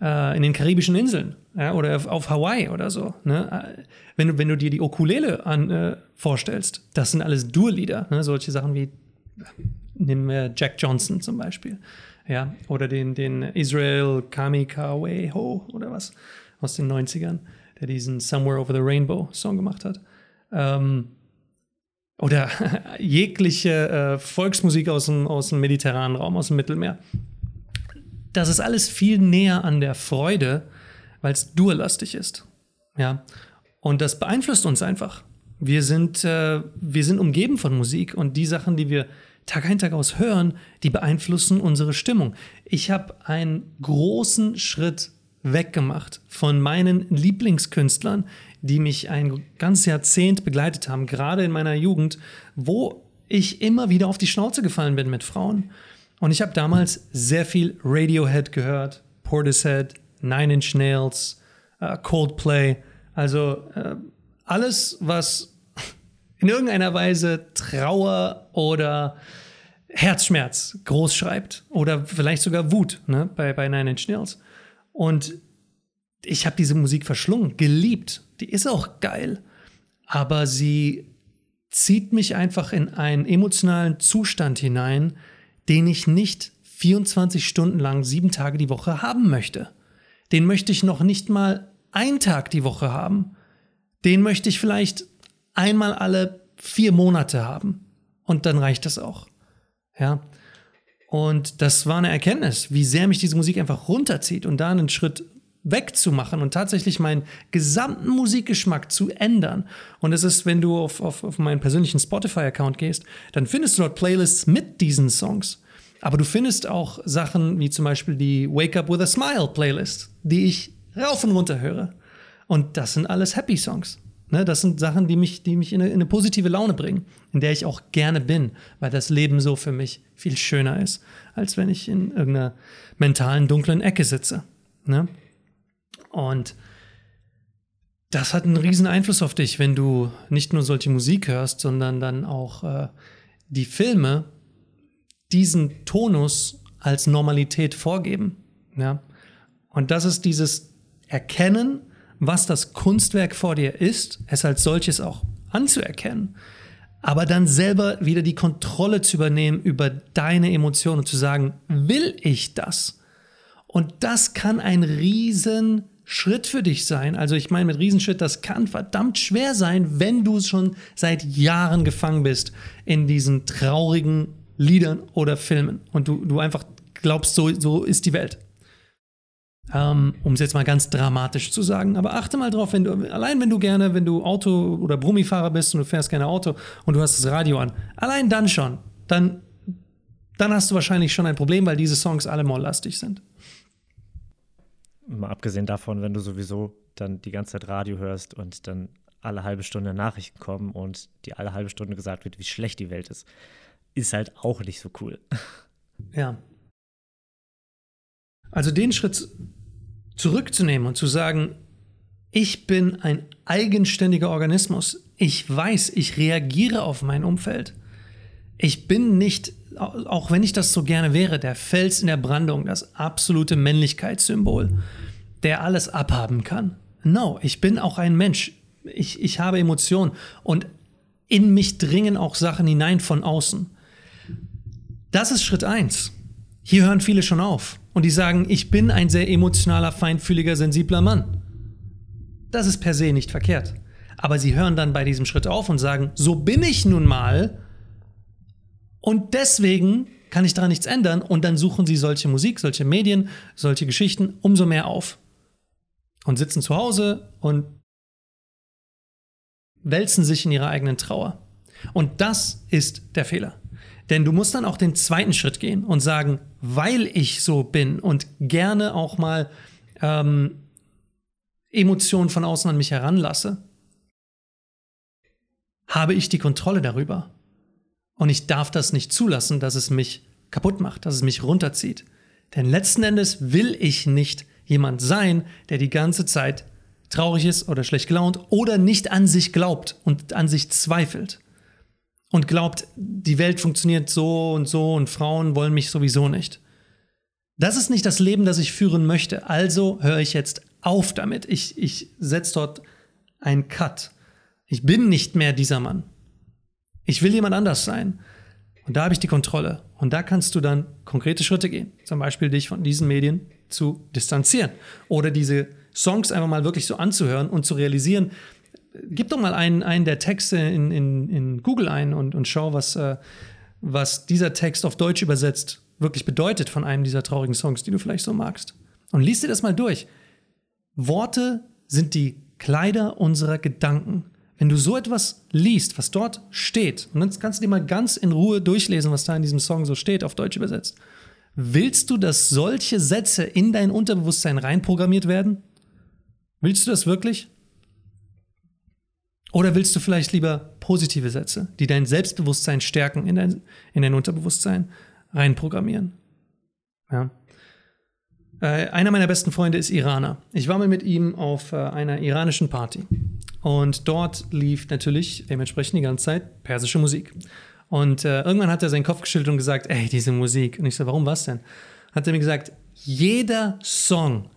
Speaker 1: in den karibischen Inseln ja, oder auf, Hawaii oder so. Ne? Äh, wenn, du, wenn du dir die Ukulele an, äh, vorstellst, das sind alles Durlieder, ne? solche Sachen wie, nehmen wir Jack Johnson zum Beispiel, ja, oder den, den Israel Kamikawe oder was aus den 90ern der diesen Somewhere Over the Rainbow Song gemacht hat. Ähm, oder jegliche äh, Volksmusik aus dem, aus dem mediterranen Raum, aus dem Mittelmeer. Das ist alles viel näher an der Freude, weil es durlastig ist. Ja. Und das beeinflusst uns einfach. Wir sind, äh, wir sind umgeben von Musik und die Sachen, die wir Tag ein, Tag aus hören, die beeinflussen unsere Stimmung. Ich habe einen großen Schritt weggemacht von meinen Lieblingskünstlern, die mich ein ganzes Jahrzehnt begleitet haben, gerade in meiner Jugend, wo ich immer wieder auf die Schnauze gefallen bin mit Frauen. Und ich habe damals sehr viel Radiohead gehört, Portishead, Nine Inch Nails, uh, Coldplay, also uh, alles, was in irgendeiner Weise Trauer oder Herzschmerz groß schreibt oder vielleicht sogar Wut ne, bei, bei Nine Inch Nails. Und ich habe diese Musik verschlungen, geliebt. Die ist auch geil. Aber sie zieht mich einfach in einen emotionalen Zustand hinein, den ich nicht 24 Stunden lang, sieben Tage die Woche haben möchte. Den möchte ich noch nicht mal einen Tag die Woche haben. Den möchte ich vielleicht einmal alle vier Monate haben. Und dann reicht das auch. Ja. Und das war eine Erkenntnis, wie sehr mich diese Musik einfach runterzieht und da einen Schritt wegzumachen und tatsächlich meinen gesamten Musikgeschmack zu ändern. Und es ist, wenn du auf, auf, auf meinen persönlichen Spotify-Account gehst, dann findest du dort Playlists mit diesen Songs. Aber du findest auch Sachen wie zum Beispiel die Wake Up with a Smile Playlist, die ich rauf und runter höre. Und das sind alles Happy Songs. Ne, das sind Sachen, die mich, die mich in eine, in eine, positive Laune bringen, in der ich auch gerne bin, weil das Leben so für mich viel schöner ist, als wenn ich in irgendeiner mentalen dunklen Ecke sitze. Ne? Und das hat einen riesen Einfluss auf dich, wenn du nicht nur solche Musik hörst, sondern dann auch äh, die Filme diesen Tonus als Normalität vorgeben. Ja? Und das ist dieses Erkennen, was das Kunstwerk vor dir ist, es als solches auch anzuerkennen, aber dann selber wieder die Kontrolle zu übernehmen über deine Emotionen und zu sagen, will ich das? Und das kann ein riesen Schritt für dich sein. Also ich meine mit Riesenschritt, das kann verdammt schwer sein, wenn du schon seit Jahren gefangen bist in diesen traurigen Liedern oder Filmen und du, du einfach glaubst, so, so ist die Welt. Ähm, um es jetzt mal ganz dramatisch zu sagen. Aber achte mal drauf, wenn du, allein wenn du gerne, wenn du Auto- oder Brummifahrer bist und du fährst gerne Auto und du hast das Radio an, allein dann schon, dann, dann hast du wahrscheinlich schon ein Problem, weil diese Songs alle mollastig sind.
Speaker 2: Mal abgesehen davon, wenn du sowieso dann die ganze Zeit Radio hörst und dann alle halbe Stunde Nachrichten kommen und dir alle halbe Stunde gesagt wird, wie schlecht die Welt ist, ist halt auch nicht so cool.
Speaker 1: Ja, also den Schritt zurückzunehmen und zu sagen, ich bin ein eigenständiger Organismus. Ich weiß, ich reagiere auf mein Umfeld. Ich bin nicht, auch wenn ich das so gerne wäre, der Fels in der Brandung, das absolute Männlichkeitssymbol, der alles abhaben kann. No, ich bin auch ein Mensch. Ich, ich habe Emotionen und in mich dringen auch Sachen hinein von außen. Das ist Schritt eins. Hier hören viele schon auf und die sagen, ich bin ein sehr emotionaler, feinfühliger, sensibler Mann. Das ist per se nicht verkehrt. Aber sie hören dann bei diesem Schritt auf und sagen, so bin ich nun mal und deswegen kann ich daran nichts ändern und dann suchen sie solche Musik, solche Medien, solche Geschichten umso mehr auf und sitzen zu Hause und wälzen sich in ihrer eigenen Trauer. Und das ist der Fehler. Denn du musst dann auch den zweiten Schritt gehen und sagen, weil ich so bin und gerne auch mal ähm, Emotionen von außen an mich heranlasse, habe ich die Kontrolle darüber. Und ich darf das nicht zulassen, dass es mich kaputt macht, dass es mich runterzieht. Denn letzten Endes will ich nicht jemand sein, der die ganze Zeit traurig ist oder schlecht gelaunt oder nicht an sich glaubt und an sich zweifelt und glaubt, die Welt funktioniert so und so und Frauen wollen mich sowieso nicht. Das ist nicht das Leben, das ich führen möchte. Also höre ich jetzt auf damit. Ich, ich setze dort einen Cut. Ich bin nicht mehr dieser Mann. Ich will jemand anders sein. Und da habe ich die Kontrolle. Und da kannst du dann konkrete Schritte gehen. Zum Beispiel dich von diesen Medien zu distanzieren. Oder diese Songs einfach mal wirklich so anzuhören und zu realisieren, gib doch mal einen, einen der Texte in, in, in Google ein und, und schau, was, äh, was dieser Text auf Deutsch übersetzt wirklich bedeutet von einem dieser traurigen Songs, die du vielleicht so magst. Und liest dir das mal durch. Worte sind die Kleider unserer Gedanken. Wenn du so etwas liest, was dort steht, und dann kannst du dir mal ganz in Ruhe durchlesen, was da in diesem Song so steht, auf Deutsch übersetzt. Willst du, dass solche Sätze in dein Unterbewusstsein reinprogrammiert werden? Willst du das wirklich? Oder willst du vielleicht lieber positive Sätze, die dein Selbstbewusstsein stärken, in dein, in dein Unterbewusstsein reinprogrammieren? Ja. Äh, einer meiner besten Freunde ist Iraner. Ich war mal mit ihm auf äh, einer iranischen Party. Und dort lief natürlich dementsprechend die ganze Zeit persische Musik. Und äh, irgendwann hat er seinen Kopf geschüttelt und gesagt, ey, diese Musik. Und ich so, warum was denn? Hat er mir gesagt, jeder Song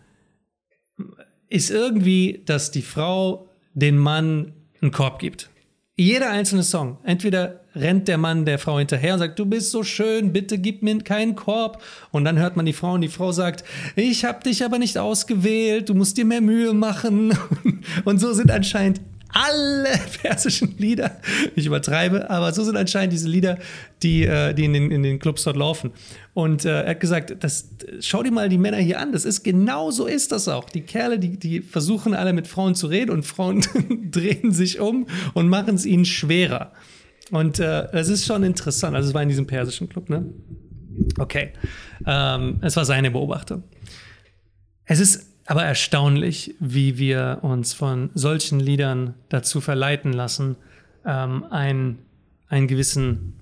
Speaker 1: ist irgendwie, dass die Frau den Mann einen Korb gibt. Jeder einzelne Song. Entweder rennt der Mann der Frau hinterher und sagt, du bist so schön, bitte gib mir keinen Korb. Und dann hört man die Frau und die Frau sagt, ich habe dich aber nicht ausgewählt, du musst dir mehr Mühe machen. Und so sind anscheinend alle persischen Lieder, ich übertreibe, aber so sind anscheinend diese Lieder, die, äh, die in, den, in den Clubs dort laufen. Und äh, er hat gesagt, das, schau dir mal die Männer hier an, das ist genau so ist das auch. Die Kerle, die, die versuchen alle mit Frauen zu reden und Frauen drehen sich um und machen es ihnen schwerer. Und äh, ist schon interessant. Also es war in diesem persischen Club, ne? Okay. Ähm, es war seine Beobachtung. Es ist aber erstaunlich, wie wir uns von solchen Liedern dazu verleiten lassen, ähm, ein, einen gewissen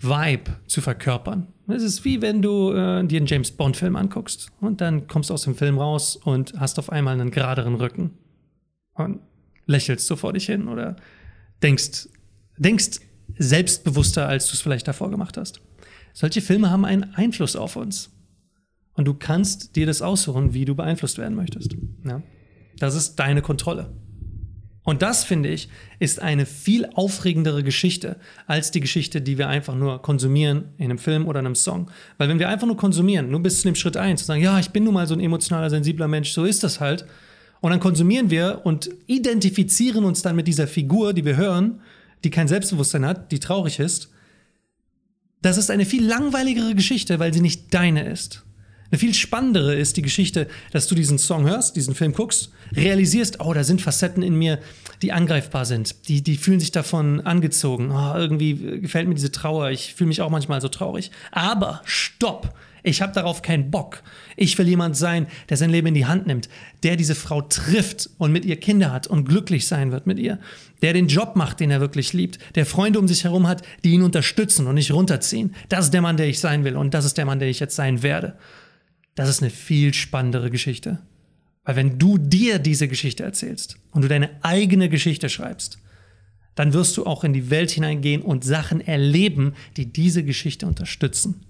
Speaker 1: Vibe zu verkörpern. Es ist wie wenn du äh, dir einen James Bond-Film anguckst und dann kommst du aus dem Film raus und hast auf einmal einen geraderen Rücken und lächelst so vor dich hin oder denkst, denkst selbstbewusster, als du es vielleicht davor gemacht hast. Solche Filme haben einen Einfluss auf uns. Und du kannst dir das aussuchen, wie du beeinflusst werden möchtest. Ja? Das ist deine Kontrolle. Und das, finde ich, ist eine viel aufregendere Geschichte als die Geschichte, die wir einfach nur konsumieren in einem Film oder einem Song. Weil wenn wir einfach nur konsumieren, nur bis zu dem Schritt eins und sagen, ja, ich bin nun mal so ein emotionaler, sensibler Mensch, so ist das halt. Und dann konsumieren wir und identifizieren uns dann mit dieser Figur, die wir hören, die kein Selbstbewusstsein hat, die traurig ist. Das ist eine viel langweiligere Geschichte, weil sie nicht deine ist. Eine viel spannendere ist die Geschichte, dass du diesen Song hörst, diesen Film guckst, realisierst, oh, da sind Facetten in mir, die angreifbar sind. Die, die fühlen sich davon angezogen. Oh, irgendwie gefällt mir diese Trauer. Ich fühle mich auch manchmal so traurig. Aber stopp! Ich habe darauf keinen Bock. Ich will jemand sein, der sein Leben in die Hand nimmt, der diese Frau trifft und mit ihr Kinder hat und glücklich sein wird mit ihr, der den Job macht, den er wirklich liebt, der Freunde um sich herum hat, die ihn unterstützen und nicht runterziehen. Das ist der Mann, der ich sein will und das ist der Mann, der ich jetzt sein werde das ist eine viel spannendere Geschichte. Weil wenn du dir diese Geschichte erzählst und du deine eigene Geschichte schreibst, dann wirst du auch in die Welt hineingehen und Sachen erleben, die diese Geschichte unterstützen.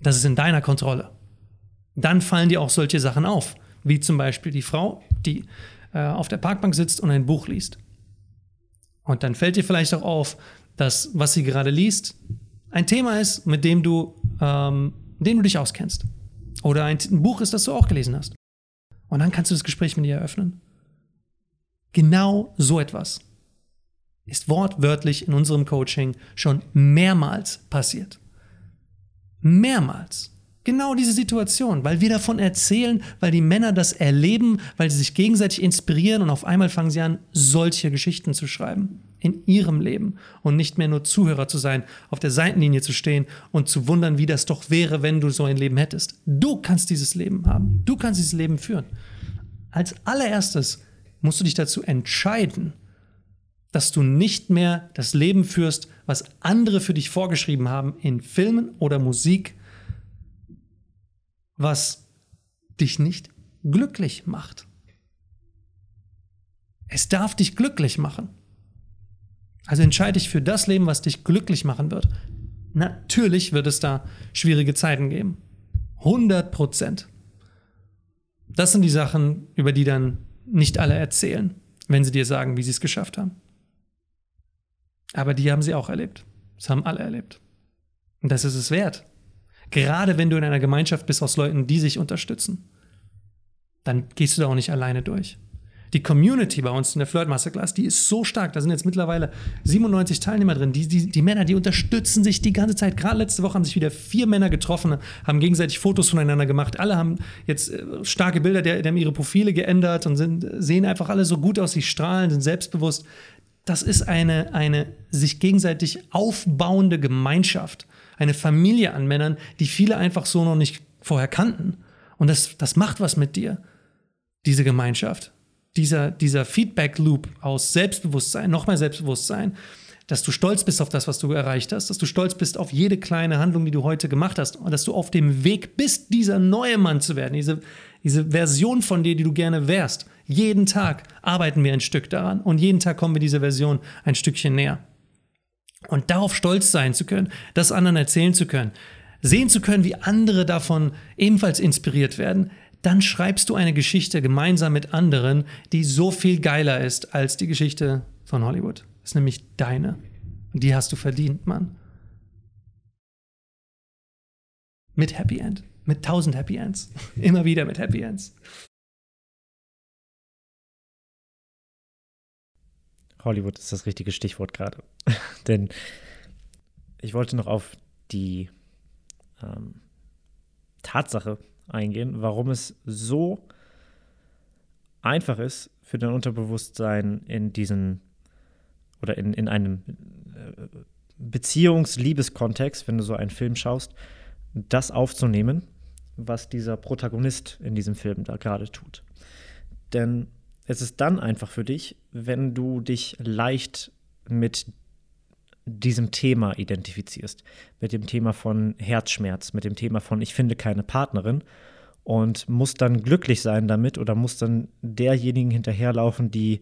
Speaker 1: Das ist in deiner Kontrolle. Dann fallen dir auch solche Sachen auf, wie zum Beispiel die Frau, die äh, auf der Parkbank sitzt und ein Buch liest. Und dann fällt dir vielleicht auch auf, dass was sie gerade liest, ein Thema ist, mit dem du, ähm, dem du dich auskennst. Oder ein, ein Buch ist, das du auch gelesen hast. Und dann kannst du das Gespräch mit ihr eröffnen. Genau so etwas ist wortwörtlich in unserem Coaching schon mehrmals passiert. Mehrmals. Genau diese Situation, weil wir davon erzählen, weil die Männer das erleben, weil sie sich gegenseitig inspirieren und auf einmal fangen sie an, solche Geschichten zu schreiben in ihrem Leben und nicht mehr nur Zuhörer zu sein, auf der Seitenlinie zu stehen und zu wundern, wie das doch wäre, wenn du so ein Leben hättest. Du kannst dieses Leben haben. Du kannst dieses Leben führen. Als allererstes musst du dich dazu entscheiden, dass du nicht mehr das Leben führst, was andere für dich vorgeschrieben haben in Filmen oder Musik, was dich nicht glücklich macht. Es darf dich glücklich machen. Also entscheide dich für das Leben, was dich glücklich machen wird. Natürlich wird es da schwierige Zeiten geben. 100 Prozent. Das sind die Sachen, über die dann nicht alle erzählen, wenn sie dir sagen, wie sie es geschafft haben. Aber die haben sie auch erlebt. Das haben alle erlebt. Und das ist es wert. Gerade wenn du in einer Gemeinschaft bist aus Leuten, die sich unterstützen, dann gehst du da auch nicht alleine durch. Die Community bei uns in der Flirt Masterclass, die ist so stark. Da sind jetzt mittlerweile 97 Teilnehmer drin. Die, die, die Männer, die unterstützen sich die ganze Zeit. Gerade letzte Woche haben sich wieder vier Männer getroffen, haben gegenseitig Fotos voneinander gemacht. Alle haben jetzt äh, starke Bilder, die, die haben ihre Profile geändert und sind, sehen einfach alle so gut aus. Sie strahlen, sind selbstbewusst. Das ist eine, eine sich gegenseitig aufbauende Gemeinschaft eine Familie an Männern, die viele einfach so noch nicht vorher kannten. Und das, das macht was mit dir, diese Gemeinschaft. Dieser, dieser Feedback-Loop aus Selbstbewusstsein, noch mehr Selbstbewusstsein, dass du stolz bist auf das, was du erreicht hast, dass du stolz bist auf jede kleine Handlung, die du heute gemacht hast und dass du auf dem Weg bist, dieser neue Mann zu werden, diese, diese Version von dir, die du gerne wärst. Jeden Tag arbeiten wir ein Stück daran und jeden Tag kommen wir dieser Version ein Stückchen näher. Und darauf stolz sein zu können, das anderen erzählen zu können, sehen zu können, wie andere davon ebenfalls inspiriert werden, dann schreibst du eine Geschichte gemeinsam mit anderen, die so viel geiler ist als die Geschichte von Hollywood. Das ist nämlich deine. Und die hast du verdient, Mann. Mit Happy End. Mit tausend Happy Ends. Immer wieder mit Happy Ends.
Speaker 2: Hollywood ist das richtige Stichwort gerade. Denn ich wollte noch auf die ähm, Tatsache eingehen, warum es so einfach ist, für dein Unterbewusstsein in diesen oder in, in einem äh, Beziehungs-Liebeskontext, wenn du so einen Film schaust, das aufzunehmen, was dieser Protagonist in diesem Film da gerade tut. Denn es ist dann einfach für dich, wenn du dich leicht mit diesem Thema identifizierst. Mit dem Thema von Herzschmerz, mit dem Thema von ich finde keine Partnerin und muss dann glücklich sein damit oder muss dann derjenigen hinterherlaufen, die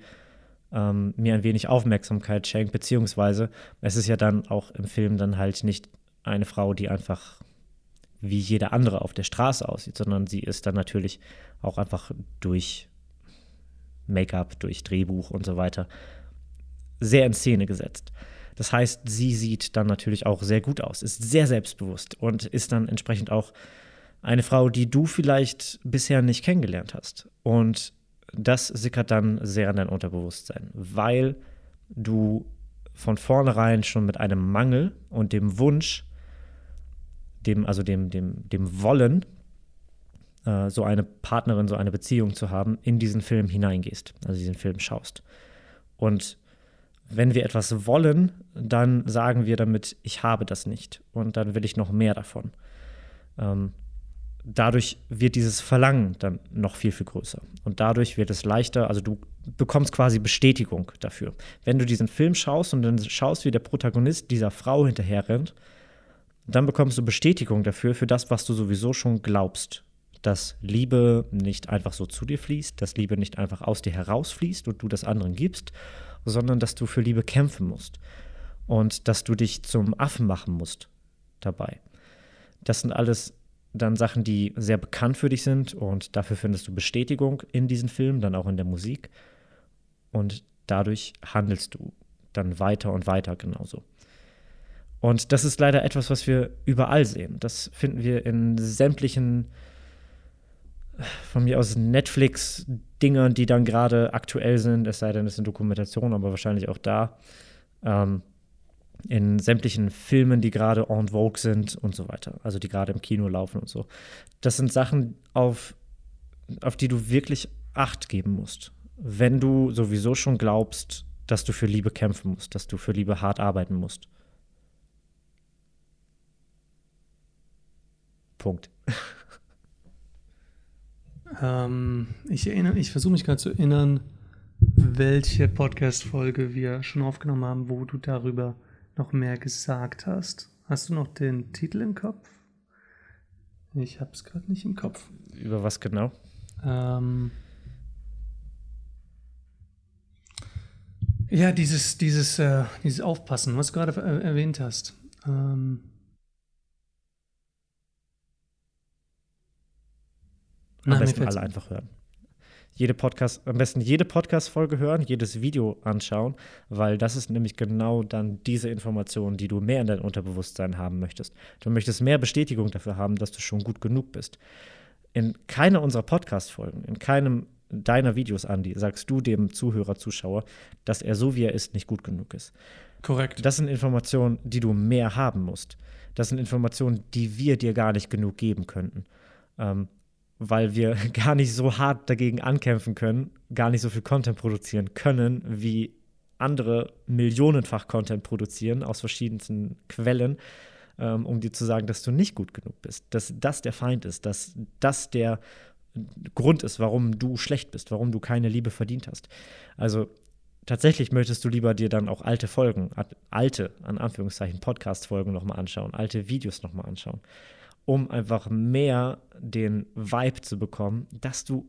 Speaker 2: ähm, mir ein wenig Aufmerksamkeit schenkt, beziehungsweise es ist ja dann auch im Film dann halt nicht eine Frau, die einfach wie jeder andere auf der Straße aussieht, sondern sie ist dann natürlich auch einfach durch Make-up, durch Drehbuch und so weiter sehr in Szene gesetzt. Das heißt, sie sieht dann natürlich auch sehr gut aus, ist sehr selbstbewusst und ist dann entsprechend auch eine Frau, die du vielleicht bisher nicht kennengelernt hast. Und das sickert dann sehr in dein Unterbewusstsein, weil du von vornherein schon mit einem Mangel und dem Wunsch, dem, also dem, dem, dem Wollen, äh, so eine Partnerin, so eine Beziehung zu haben, in diesen Film hineingehst, also diesen Film schaust. Und wenn wir etwas wollen, dann sagen wir damit, ich habe das nicht und dann will ich noch mehr davon. Ähm, dadurch wird dieses Verlangen dann noch viel, viel größer. Und dadurch wird es leichter, also du bekommst quasi Bestätigung dafür. Wenn du diesen Film schaust und dann schaust, wie der Protagonist dieser Frau hinterher rennt, dann bekommst du Bestätigung dafür, für das, was du sowieso schon glaubst dass Liebe nicht einfach so zu dir fließt, dass Liebe nicht einfach aus dir herausfließt und du das anderen gibst, sondern dass du für Liebe kämpfen musst und dass du dich zum Affen machen musst dabei. Das sind alles dann Sachen, die sehr bekannt für dich sind und dafür findest du Bestätigung in diesen Filmen, dann auch in der Musik und dadurch handelst du dann weiter und weiter genauso. Und das ist leider etwas, was wir überall sehen. Das finden wir in sämtlichen, von mir aus Netflix-Dingern, die dann gerade aktuell sind, es sei denn, es sind Dokumentationen, aber wahrscheinlich auch da. Ähm, in sämtlichen Filmen, die gerade en vogue sind und so weiter, also die gerade im Kino laufen und so. Das sind Sachen, auf, auf die du wirklich Acht geben musst, wenn du sowieso schon glaubst, dass du für Liebe kämpfen musst, dass du für Liebe hart arbeiten musst. Punkt.
Speaker 1: Ähm, ich erinnere, ich versuche mich gerade zu erinnern, welche Podcast-Folge wir schon aufgenommen haben, wo du darüber noch mehr gesagt hast. Hast du noch den Titel im Kopf? Ich habe es gerade nicht im Kopf.
Speaker 2: Über was genau?
Speaker 1: Ähm, ja, dieses, dieses, äh, dieses Aufpassen, was du gerade äh, erwähnt hast. Ähm,
Speaker 2: Am
Speaker 1: Na,
Speaker 2: besten alle einfach hören. Jede Podcast, am besten jede Podcast-Folge hören, jedes Video anschauen, weil das ist nämlich genau dann diese Information, die du mehr in dein Unterbewusstsein haben möchtest. Du möchtest mehr Bestätigung dafür haben, dass du schon gut genug bist. In keiner unserer Podcast-Folgen, in keinem deiner Videos, Andi, sagst du dem Zuhörer, Zuschauer, dass er so wie er ist nicht gut genug ist.
Speaker 1: korrekt.
Speaker 2: Das sind Informationen, die du mehr haben musst. Das sind Informationen, die wir dir gar nicht genug geben könnten. Ähm, weil wir gar nicht so hart dagegen ankämpfen können, gar nicht so viel Content produzieren können, wie andere millionenfach Content produzieren aus verschiedensten Quellen, ähm, um dir zu sagen, dass du nicht gut genug bist, dass das der Feind ist, dass das der Grund ist, warum du schlecht bist, warum du keine Liebe verdient hast. Also tatsächlich möchtest du lieber dir dann auch alte Folgen, alte, an Anführungszeichen, Podcast-Folgen nochmal anschauen, alte Videos nochmal anschauen, um einfach mehr den Vibe zu bekommen, dass du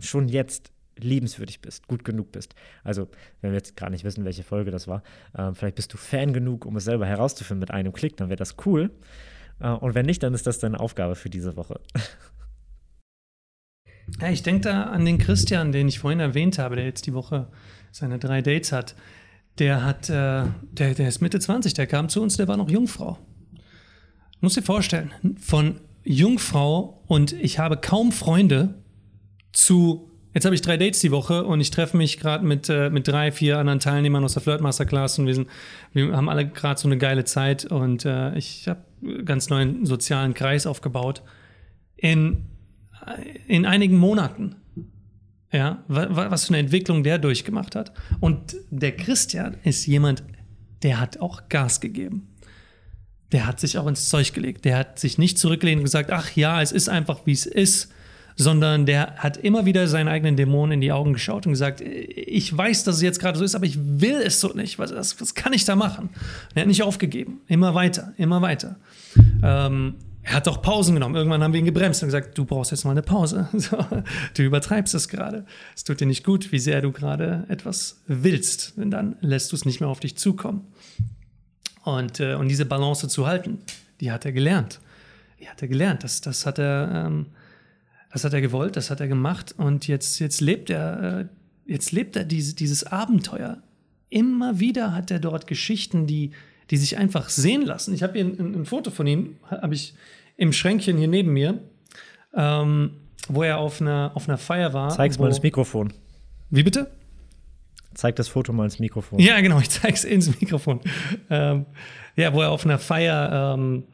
Speaker 2: schon jetzt liebenswürdig bist, gut genug bist. Also, wenn wir jetzt gar nicht wissen, welche Folge das war, ähm, vielleicht bist du Fan genug, um es selber herauszufinden mit einem Klick, dann wäre das cool. Äh, und wenn nicht, dann ist das deine Aufgabe für diese Woche.
Speaker 1: Ja, ich denke da an den Christian, den ich vorhin erwähnt habe, der jetzt die Woche seine drei Dates hat. Der hat, äh, der, der ist Mitte 20, der kam zu uns, der war noch Jungfrau. Muss dir vorstellen, von Jungfrau und ich habe kaum Freunde zu, jetzt habe ich drei Dates die Woche und ich treffe mich gerade mit, äh, mit drei, vier anderen Teilnehmern aus der Flirt Masterclass und wir, sind, wir haben alle gerade so eine geile Zeit und äh, ich habe ganz neuen sozialen Kreis aufgebaut. In in einigen Monaten. Ja, wa- wa- was für eine Entwicklung der durchgemacht hat. Und der Christian ist jemand, der hat auch Gas gegeben. Der hat sich auch ins Zeug gelegt. Der hat sich nicht zurückgelehnt und gesagt, ach ja, es ist einfach, wie es ist, sondern der hat immer wieder seinen eigenen Dämonen in die Augen geschaut und gesagt, ich weiß, dass es jetzt gerade so ist, aber ich will es so nicht. Was, was, was kann ich da machen? Er hat nicht aufgegeben. Immer weiter, immer weiter. Ähm, er hat auch Pausen genommen. Irgendwann haben wir ihn gebremst und gesagt, du brauchst jetzt mal eine Pause. So, du übertreibst es gerade. Es tut dir nicht gut, wie sehr du gerade etwas willst. Denn dann lässt du es nicht mehr auf dich zukommen. Und, äh, und diese Balance zu halten, die hat er gelernt. Die hat er gelernt. Das, das, hat, er, ähm, das hat er gewollt, das hat er gemacht. Und jetzt, jetzt lebt er, äh, jetzt lebt er diese, dieses Abenteuer. Immer wieder hat er dort Geschichten, die, die sich einfach sehen lassen. Ich habe hier ein, ein Foto von ihm, habe ich im Schränkchen hier neben mir, ähm, wo er auf einer, auf einer Feier war.
Speaker 2: Zeig's
Speaker 1: wo,
Speaker 2: mal ins Mikrofon.
Speaker 1: Wie bitte?
Speaker 2: Zeig das Foto mal ins Mikrofon.
Speaker 1: Ja, genau, ich zeig's ins Mikrofon. Ähm, ja, wo er auf einer Feier, ähm,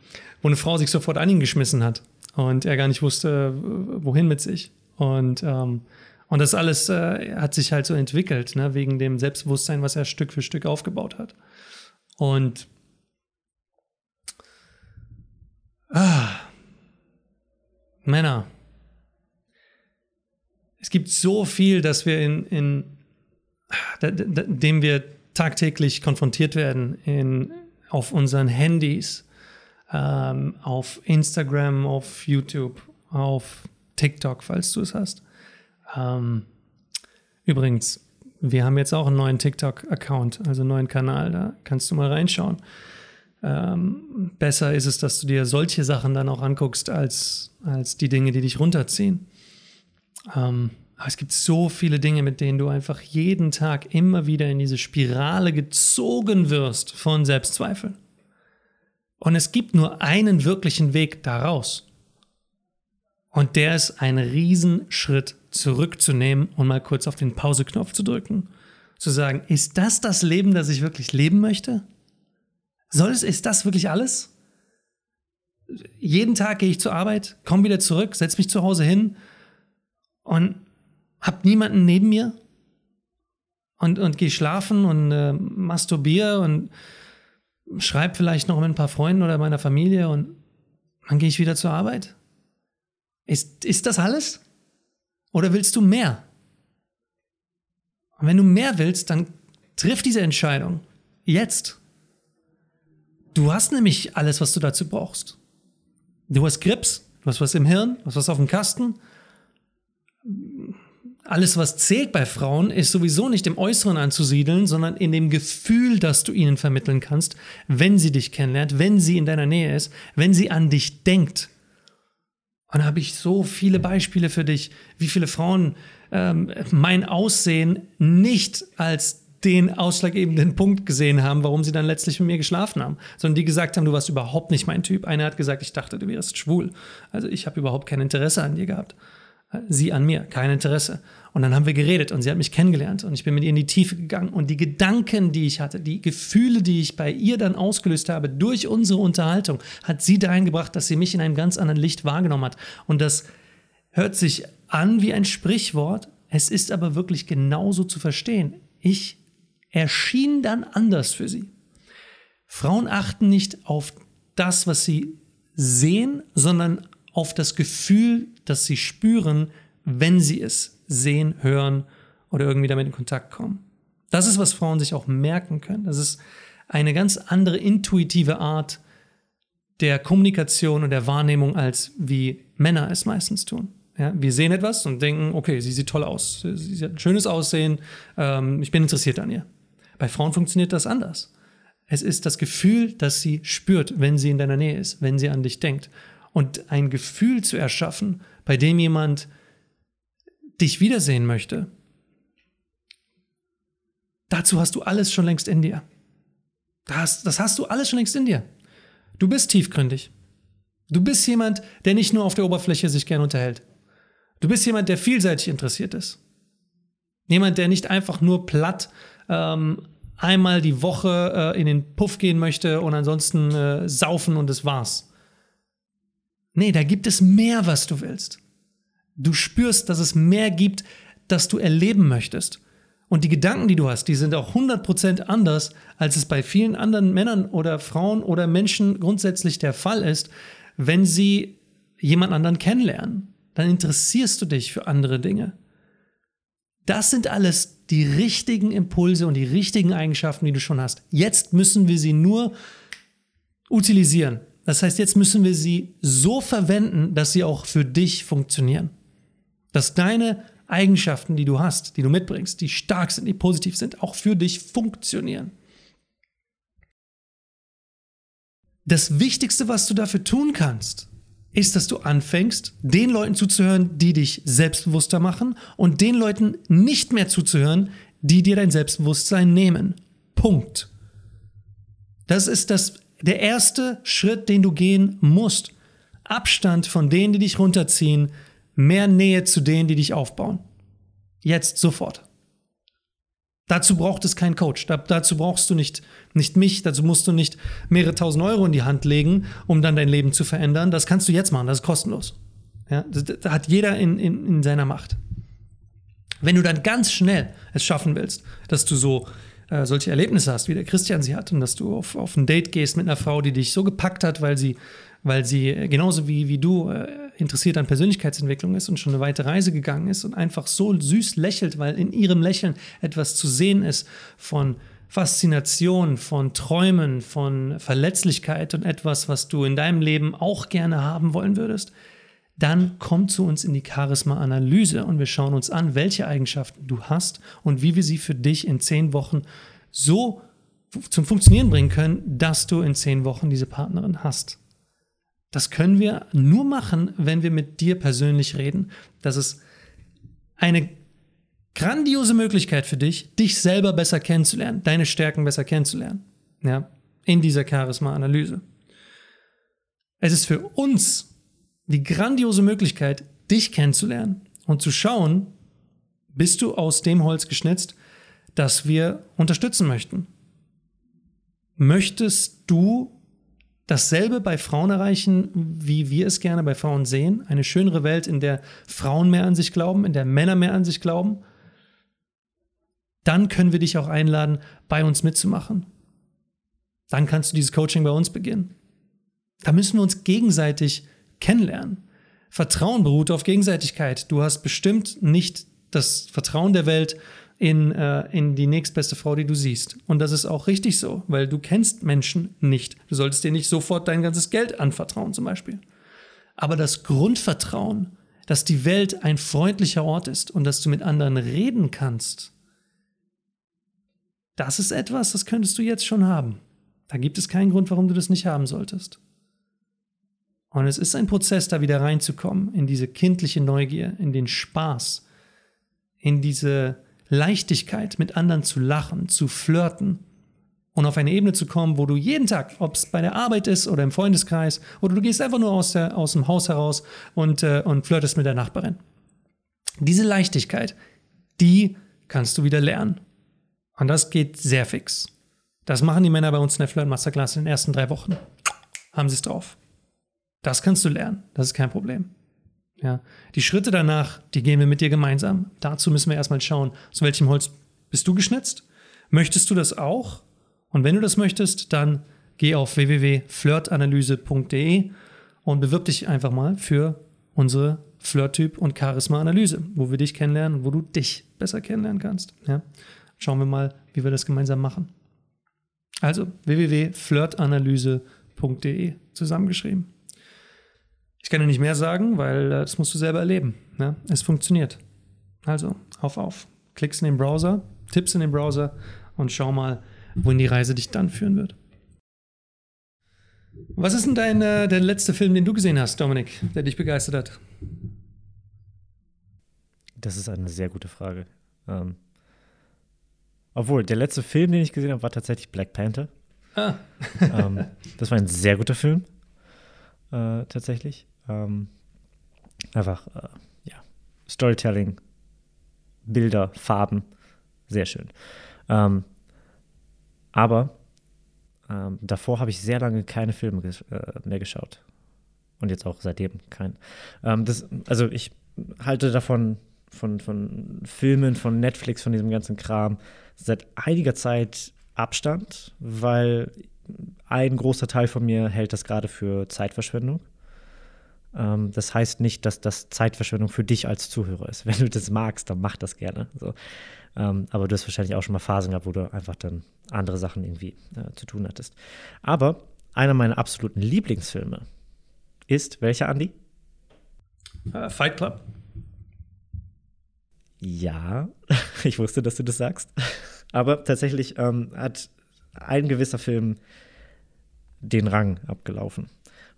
Speaker 1: wo eine Frau sich sofort an ihn geschmissen hat und er gar nicht wusste, w- wohin mit sich. Und, ähm, und das alles äh, hat sich halt so entwickelt, ne, wegen dem Selbstbewusstsein, was er Stück für Stück aufgebaut hat. Und ah, Männer, es gibt so viel, dass wir in, in dem wir tagtäglich konfrontiert werden in, auf unseren Handys, ähm, auf Instagram, auf YouTube, auf TikTok, falls du es hast. Ähm, übrigens, wir haben jetzt auch einen neuen TikTok-Account, also einen neuen Kanal, da kannst du mal reinschauen. Ähm, besser ist es, dass du dir solche Sachen dann auch anguckst, als, als die Dinge, die dich runterziehen. Ähm, Aber es gibt so viele Dinge, mit denen du einfach jeden Tag immer wieder in diese Spirale gezogen wirst von Selbstzweifel. Und es gibt nur einen wirklichen Weg daraus. Und der ist ein Riesenschritt zurückzunehmen und mal kurz auf den Pauseknopf zu drücken. Zu sagen, ist das das Leben, das ich wirklich leben möchte? Soll es, ist das wirklich alles? Jeden Tag gehe ich zur Arbeit, komme wieder zurück, setze mich zu Hause hin und habe niemanden neben mir und, und gehe schlafen und äh, masturbiere und schreibe vielleicht noch mit ein paar Freunden oder meiner Familie und dann gehe ich wieder zur Arbeit. Ist, ist das alles? Oder willst du mehr? Und wenn du mehr willst, dann triff diese Entscheidung. Jetzt. Du hast nämlich alles, was du dazu brauchst. Du hast Grips, du hast was im Hirn, du hast was auf dem Kasten. Alles, was zählt bei Frauen, ist sowieso nicht im Äußeren anzusiedeln, sondern in dem Gefühl, das du ihnen vermitteln kannst, wenn sie dich kennenlernt, wenn sie in deiner Nähe ist, wenn sie an dich denkt. Und da habe ich so viele Beispiele für dich, wie viele Frauen ähm, mein Aussehen nicht als den ausschlaggebenden Punkt gesehen haben, warum sie dann letztlich mit mir geschlafen haben, sondern die gesagt haben, du warst überhaupt nicht mein Typ. Einer hat gesagt, ich dachte, du wärst schwul. Also ich habe überhaupt kein Interesse an dir gehabt. Sie an mir, kein Interesse. Und dann haben wir geredet und sie hat mich kennengelernt und ich bin mit ihr in die Tiefe gegangen und die Gedanken, die ich hatte, die Gefühle, die ich bei ihr dann ausgelöst habe durch unsere Unterhaltung, hat sie dahin gebracht, dass sie mich in einem ganz anderen Licht wahrgenommen hat. Und das hört sich an wie ein Sprichwort, es ist aber wirklich genauso zu verstehen. Ich erschien dann anders für sie. Frauen achten nicht auf das, was sie sehen, sondern auf das Gefühl, das sie spüren, wenn sie es sehen, hören oder irgendwie damit in Kontakt kommen. Das ist, was Frauen sich auch merken können. Das ist eine ganz andere intuitive Art der Kommunikation und der Wahrnehmung, als wie Männer es meistens tun. Ja, wir sehen etwas und denken, okay, sie sieht toll aus, sie hat ein schönes Aussehen, ähm, ich bin interessiert an ihr. Bei Frauen funktioniert das anders. Es ist das Gefühl, das sie spürt, wenn sie in deiner Nähe ist, wenn sie an dich denkt. Und ein Gefühl zu erschaffen, bei dem jemand dich wiedersehen möchte, dazu hast du alles schon längst in dir. Das, das hast du alles schon längst in dir. Du bist tiefgründig. Du bist jemand, der nicht nur auf der Oberfläche sich gern unterhält. Du bist jemand, der vielseitig interessiert ist. Jemand, der nicht einfach nur platt ähm, einmal die Woche äh, in den Puff gehen möchte und ansonsten äh, saufen und das war's. Nee, da gibt es mehr, was du willst. Du spürst, dass es mehr gibt, das du erleben möchtest. Und die Gedanken, die du hast, die sind auch 100% anders, als es bei vielen anderen Männern oder Frauen oder Menschen grundsätzlich der Fall ist, wenn sie jemand anderen kennenlernen. Dann interessierst du dich für andere Dinge. Das sind alles die richtigen Impulse und die richtigen Eigenschaften, die du schon hast. Jetzt müssen wir sie nur utilisieren. Das heißt, jetzt müssen wir sie so verwenden, dass sie auch für dich funktionieren. Dass deine Eigenschaften, die du hast, die du mitbringst, die stark sind, die positiv sind, auch für dich funktionieren. Das Wichtigste, was du dafür tun kannst, ist, dass du anfängst, den Leuten zuzuhören, die dich selbstbewusster machen und den Leuten nicht mehr zuzuhören, die dir dein Selbstbewusstsein nehmen. Punkt. Das ist das, der erste Schritt, den du gehen musst. Abstand von denen, die dich runterziehen, mehr Nähe zu denen, die dich aufbauen. Jetzt, sofort. Dazu braucht es keinen Coach. Da, dazu brauchst du nicht, nicht mich. Dazu musst du nicht mehrere tausend Euro in die Hand legen, um dann dein Leben zu verändern. Das kannst du jetzt machen. Das ist kostenlos. Ja, das, hat jeder in, in, in seiner Macht. Wenn du dann ganz schnell es schaffen willst, dass du so äh, solche Erlebnisse hast, wie der Christian. Sie hat, und dass du auf, auf ein Date gehst mit einer Frau, die dich so gepackt hat, weil sie, weil sie äh, genauso wie, wie du äh, interessiert an Persönlichkeitsentwicklung ist und schon eine weite Reise gegangen ist und einfach so süß lächelt, weil in ihrem Lächeln etwas zu sehen ist von Faszination, von Träumen, von Verletzlichkeit und etwas, was du in deinem Leben auch gerne haben wollen würdest, dann komm zu uns in die Charisma-Analyse und wir schauen uns an, welche Eigenschaften du hast und wie wir sie für dich in zehn Wochen so zum Funktionieren bringen können, dass du in zehn Wochen diese Partnerin hast. Das können wir nur machen, wenn wir mit dir persönlich reden. Das ist eine grandiose Möglichkeit für dich, dich selber besser kennenzulernen, deine Stärken besser kennenzulernen. Ja, in dieser Charisma-Analyse. Es ist für uns die grandiose Möglichkeit, dich kennenzulernen und zu schauen, bist du aus dem Holz geschnitzt, das wir unterstützen möchten. Möchtest du dasselbe bei Frauen erreichen, wie wir es gerne bei Frauen sehen? Eine schönere Welt, in der Frauen mehr an sich glauben, in der Männer mehr an sich glauben? Dann können wir dich auch einladen, bei uns mitzumachen. Dann kannst du dieses Coaching bei uns beginnen. Da müssen wir uns gegenseitig kennenlernen. Vertrauen beruht auf Gegenseitigkeit. Du hast bestimmt nicht das Vertrauen der Welt in, äh, in die nächstbeste Frau, die du siehst. Und das ist auch richtig so, weil du kennst Menschen nicht. Du solltest dir nicht sofort dein ganzes Geld anvertrauen zum Beispiel. Aber das Grundvertrauen, dass die Welt ein freundlicher Ort ist und dass du mit anderen reden kannst, das ist etwas, das könntest du jetzt schon haben. Da gibt es keinen Grund, warum du das nicht haben solltest. Und es ist ein Prozess, da wieder reinzukommen, in diese kindliche Neugier, in den Spaß, in diese Leichtigkeit, mit anderen zu lachen, zu flirten und auf eine Ebene zu kommen, wo du jeden Tag, ob es bei der Arbeit ist oder im Freundeskreis, oder du gehst einfach nur aus, der, aus dem Haus heraus und, äh, und flirtest mit der Nachbarin. Diese Leichtigkeit, die kannst du wieder lernen. Und das geht sehr fix. Das machen die Männer bei uns in der Flirt Masterclass in den ersten drei Wochen. Haben sie es drauf. Das kannst du lernen. Das ist kein Problem. Ja. Die Schritte danach, die gehen wir mit dir gemeinsam. Dazu müssen wir erstmal schauen, zu welchem Holz bist du geschnitzt? Möchtest du das auch? Und wenn du das möchtest, dann geh auf www.flirtanalyse.de und bewirb dich einfach mal für unsere Flirttyp und Charisma-Analyse, wo wir dich kennenlernen wo du dich besser kennenlernen kannst. Ja. Schauen wir mal, wie wir das gemeinsam machen. Also www.flirtanalyse.de zusammengeschrieben. Ich kann dir nicht mehr sagen, weil äh, das musst du selber erleben. Ne? Es funktioniert. Also, auf, auf. Klickst in den Browser, Tipps in den Browser und schau mal, wohin die Reise dich dann führen wird. Was ist denn dein, äh, der letzte Film, den du gesehen hast, Dominik, der dich begeistert hat?
Speaker 2: Das ist eine sehr gute Frage. Ähm, obwohl, der letzte Film, den ich gesehen habe, war tatsächlich Black Panther. Ah. ähm, das war ein sehr guter Film, äh, tatsächlich. Ähm, einfach, äh, ja, Storytelling, Bilder, Farben, sehr schön. Ähm, aber ähm, davor habe ich sehr lange keine Filme ges äh, mehr geschaut. Und jetzt auch seitdem kein. Ähm, das, also ich halte davon, von, von Filmen, von Netflix, von diesem ganzen Kram, seit einiger Zeit Abstand, weil ein großer Teil von mir hält das gerade für Zeitverschwendung. Ähm, das heißt nicht, dass das Zeitverschwendung für dich als Zuhörer ist. Wenn du das magst, dann mach das gerne. So. Ähm, aber du hast wahrscheinlich auch schon mal Phasen gehabt, wo du einfach dann andere Sachen irgendwie äh, zu tun hattest. Aber einer meiner absoluten Lieblingsfilme ist welcher, Andy?
Speaker 1: Uh, Fight Club.
Speaker 2: Ja, ich wusste, dass du das sagst. Aber tatsächlich ähm, hat ein gewisser Film den Rang abgelaufen.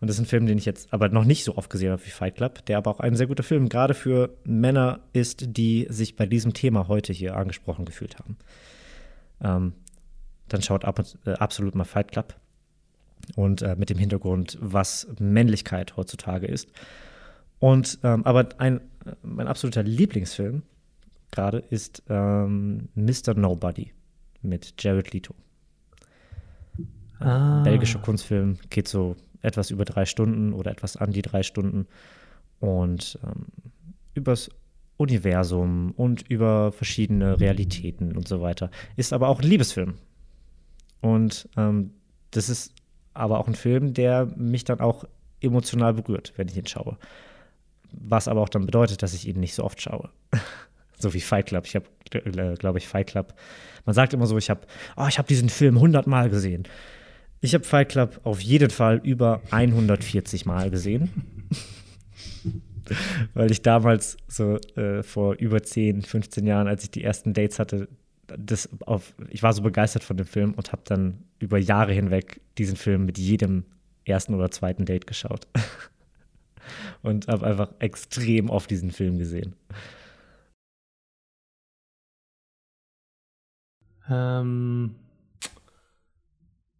Speaker 2: Und das ist ein Film, den ich jetzt aber noch nicht so oft gesehen habe wie Fight Club, der aber auch ein sehr guter Film gerade für Männer ist, die sich bei diesem Thema heute hier angesprochen gefühlt haben. Ähm, dann schaut ab, äh, absolut mal Fight Club. Und äh, mit dem Hintergrund, was Männlichkeit heutzutage ist. Und ähm, aber ein, mein absoluter Lieblingsfilm gerade ist ähm, Mr. Nobody mit Jared Leto. Ah. Belgischer Kunstfilm, geht so etwas über drei Stunden oder etwas an die drei Stunden und ähm, übers Universum und über verschiedene Realitäten und so weiter. Ist aber auch ein Liebesfilm. Und ähm, das ist aber auch ein Film, der mich dann auch emotional berührt, wenn ich ihn schaue. Was aber auch dann bedeutet, dass ich ihn nicht so oft schaue. so wie Fight Club. Ich habe, äh, glaube ich, Fight Club. Man sagt immer so, ich habe, oh, ich habe diesen Film 100 Mal gesehen. Ich habe Fight Club auf jeden Fall über 140 Mal gesehen. Weil ich damals so äh, vor über 10, 15 Jahren, als ich die ersten Dates hatte, das auf, ich war so begeistert von dem Film und habe dann über Jahre hinweg diesen Film mit jedem ersten oder zweiten Date geschaut. und habe einfach extrem oft diesen Film gesehen.
Speaker 1: Ähm,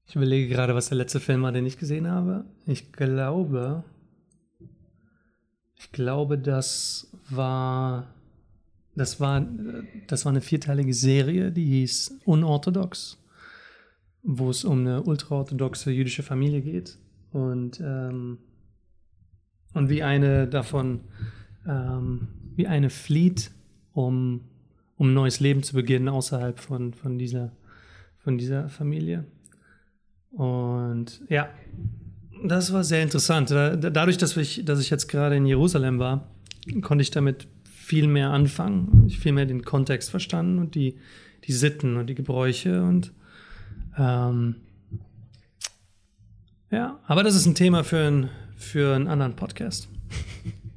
Speaker 1: ich überlege gerade, was der letzte Film war, den ich gesehen habe. Ich glaube, ich glaube, das war, das war, das war eine vierteilige Serie, die hieß Unorthodox, wo es um eine ultraorthodoxe jüdische Familie geht und ähm, und wie eine davon, ähm, wie eine flieht, um um ein neues Leben zu beginnen außerhalb von von dieser von dieser Familie. Und ja, das war sehr interessant. Dadurch, dass ich, dass ich jetzt gerade in Jerusalem war, konnte ich damit viel mehr anfangen. Ich viel mehr den Kontext verstanden und die, die Sitten und die Gebräuche und ähm, ja, aber das ist ein Thema für, ein, für einen anderen Podcast.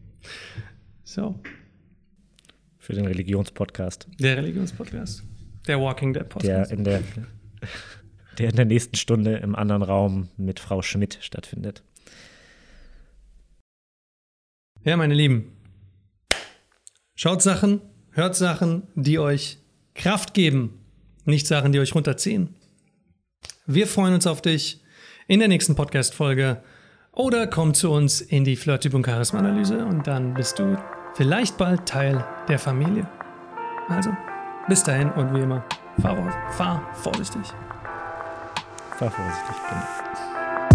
Speaker 1: so.
Speaker 2: Für den Religionspodcast.
Speaker 1: Der Religionspodcast. Der Walking Dead
Speaker 2: Podcast. Der in der der in der nächsten Stunde im anderen Raum mit Frau Schmidt stattfindet.
Speaker 1: Ja, meine Lieben, schaut Sachen, hört Sachen, die euch Kraft geben, nicht Sachen, die euch runterziehen. Wir freuen uns auf dich in der nächsten Podcast-Folge oder komm zu uns in die und Charisma-Analyse und dann bist du vielleicht bald Teil der Familie. Also, bis dahin und wie immer, fahr, fahr vorsichtig
Speaker 2: fahr vorsichtig,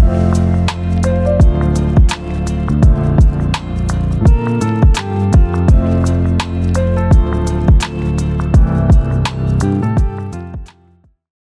Speaker 2: genau.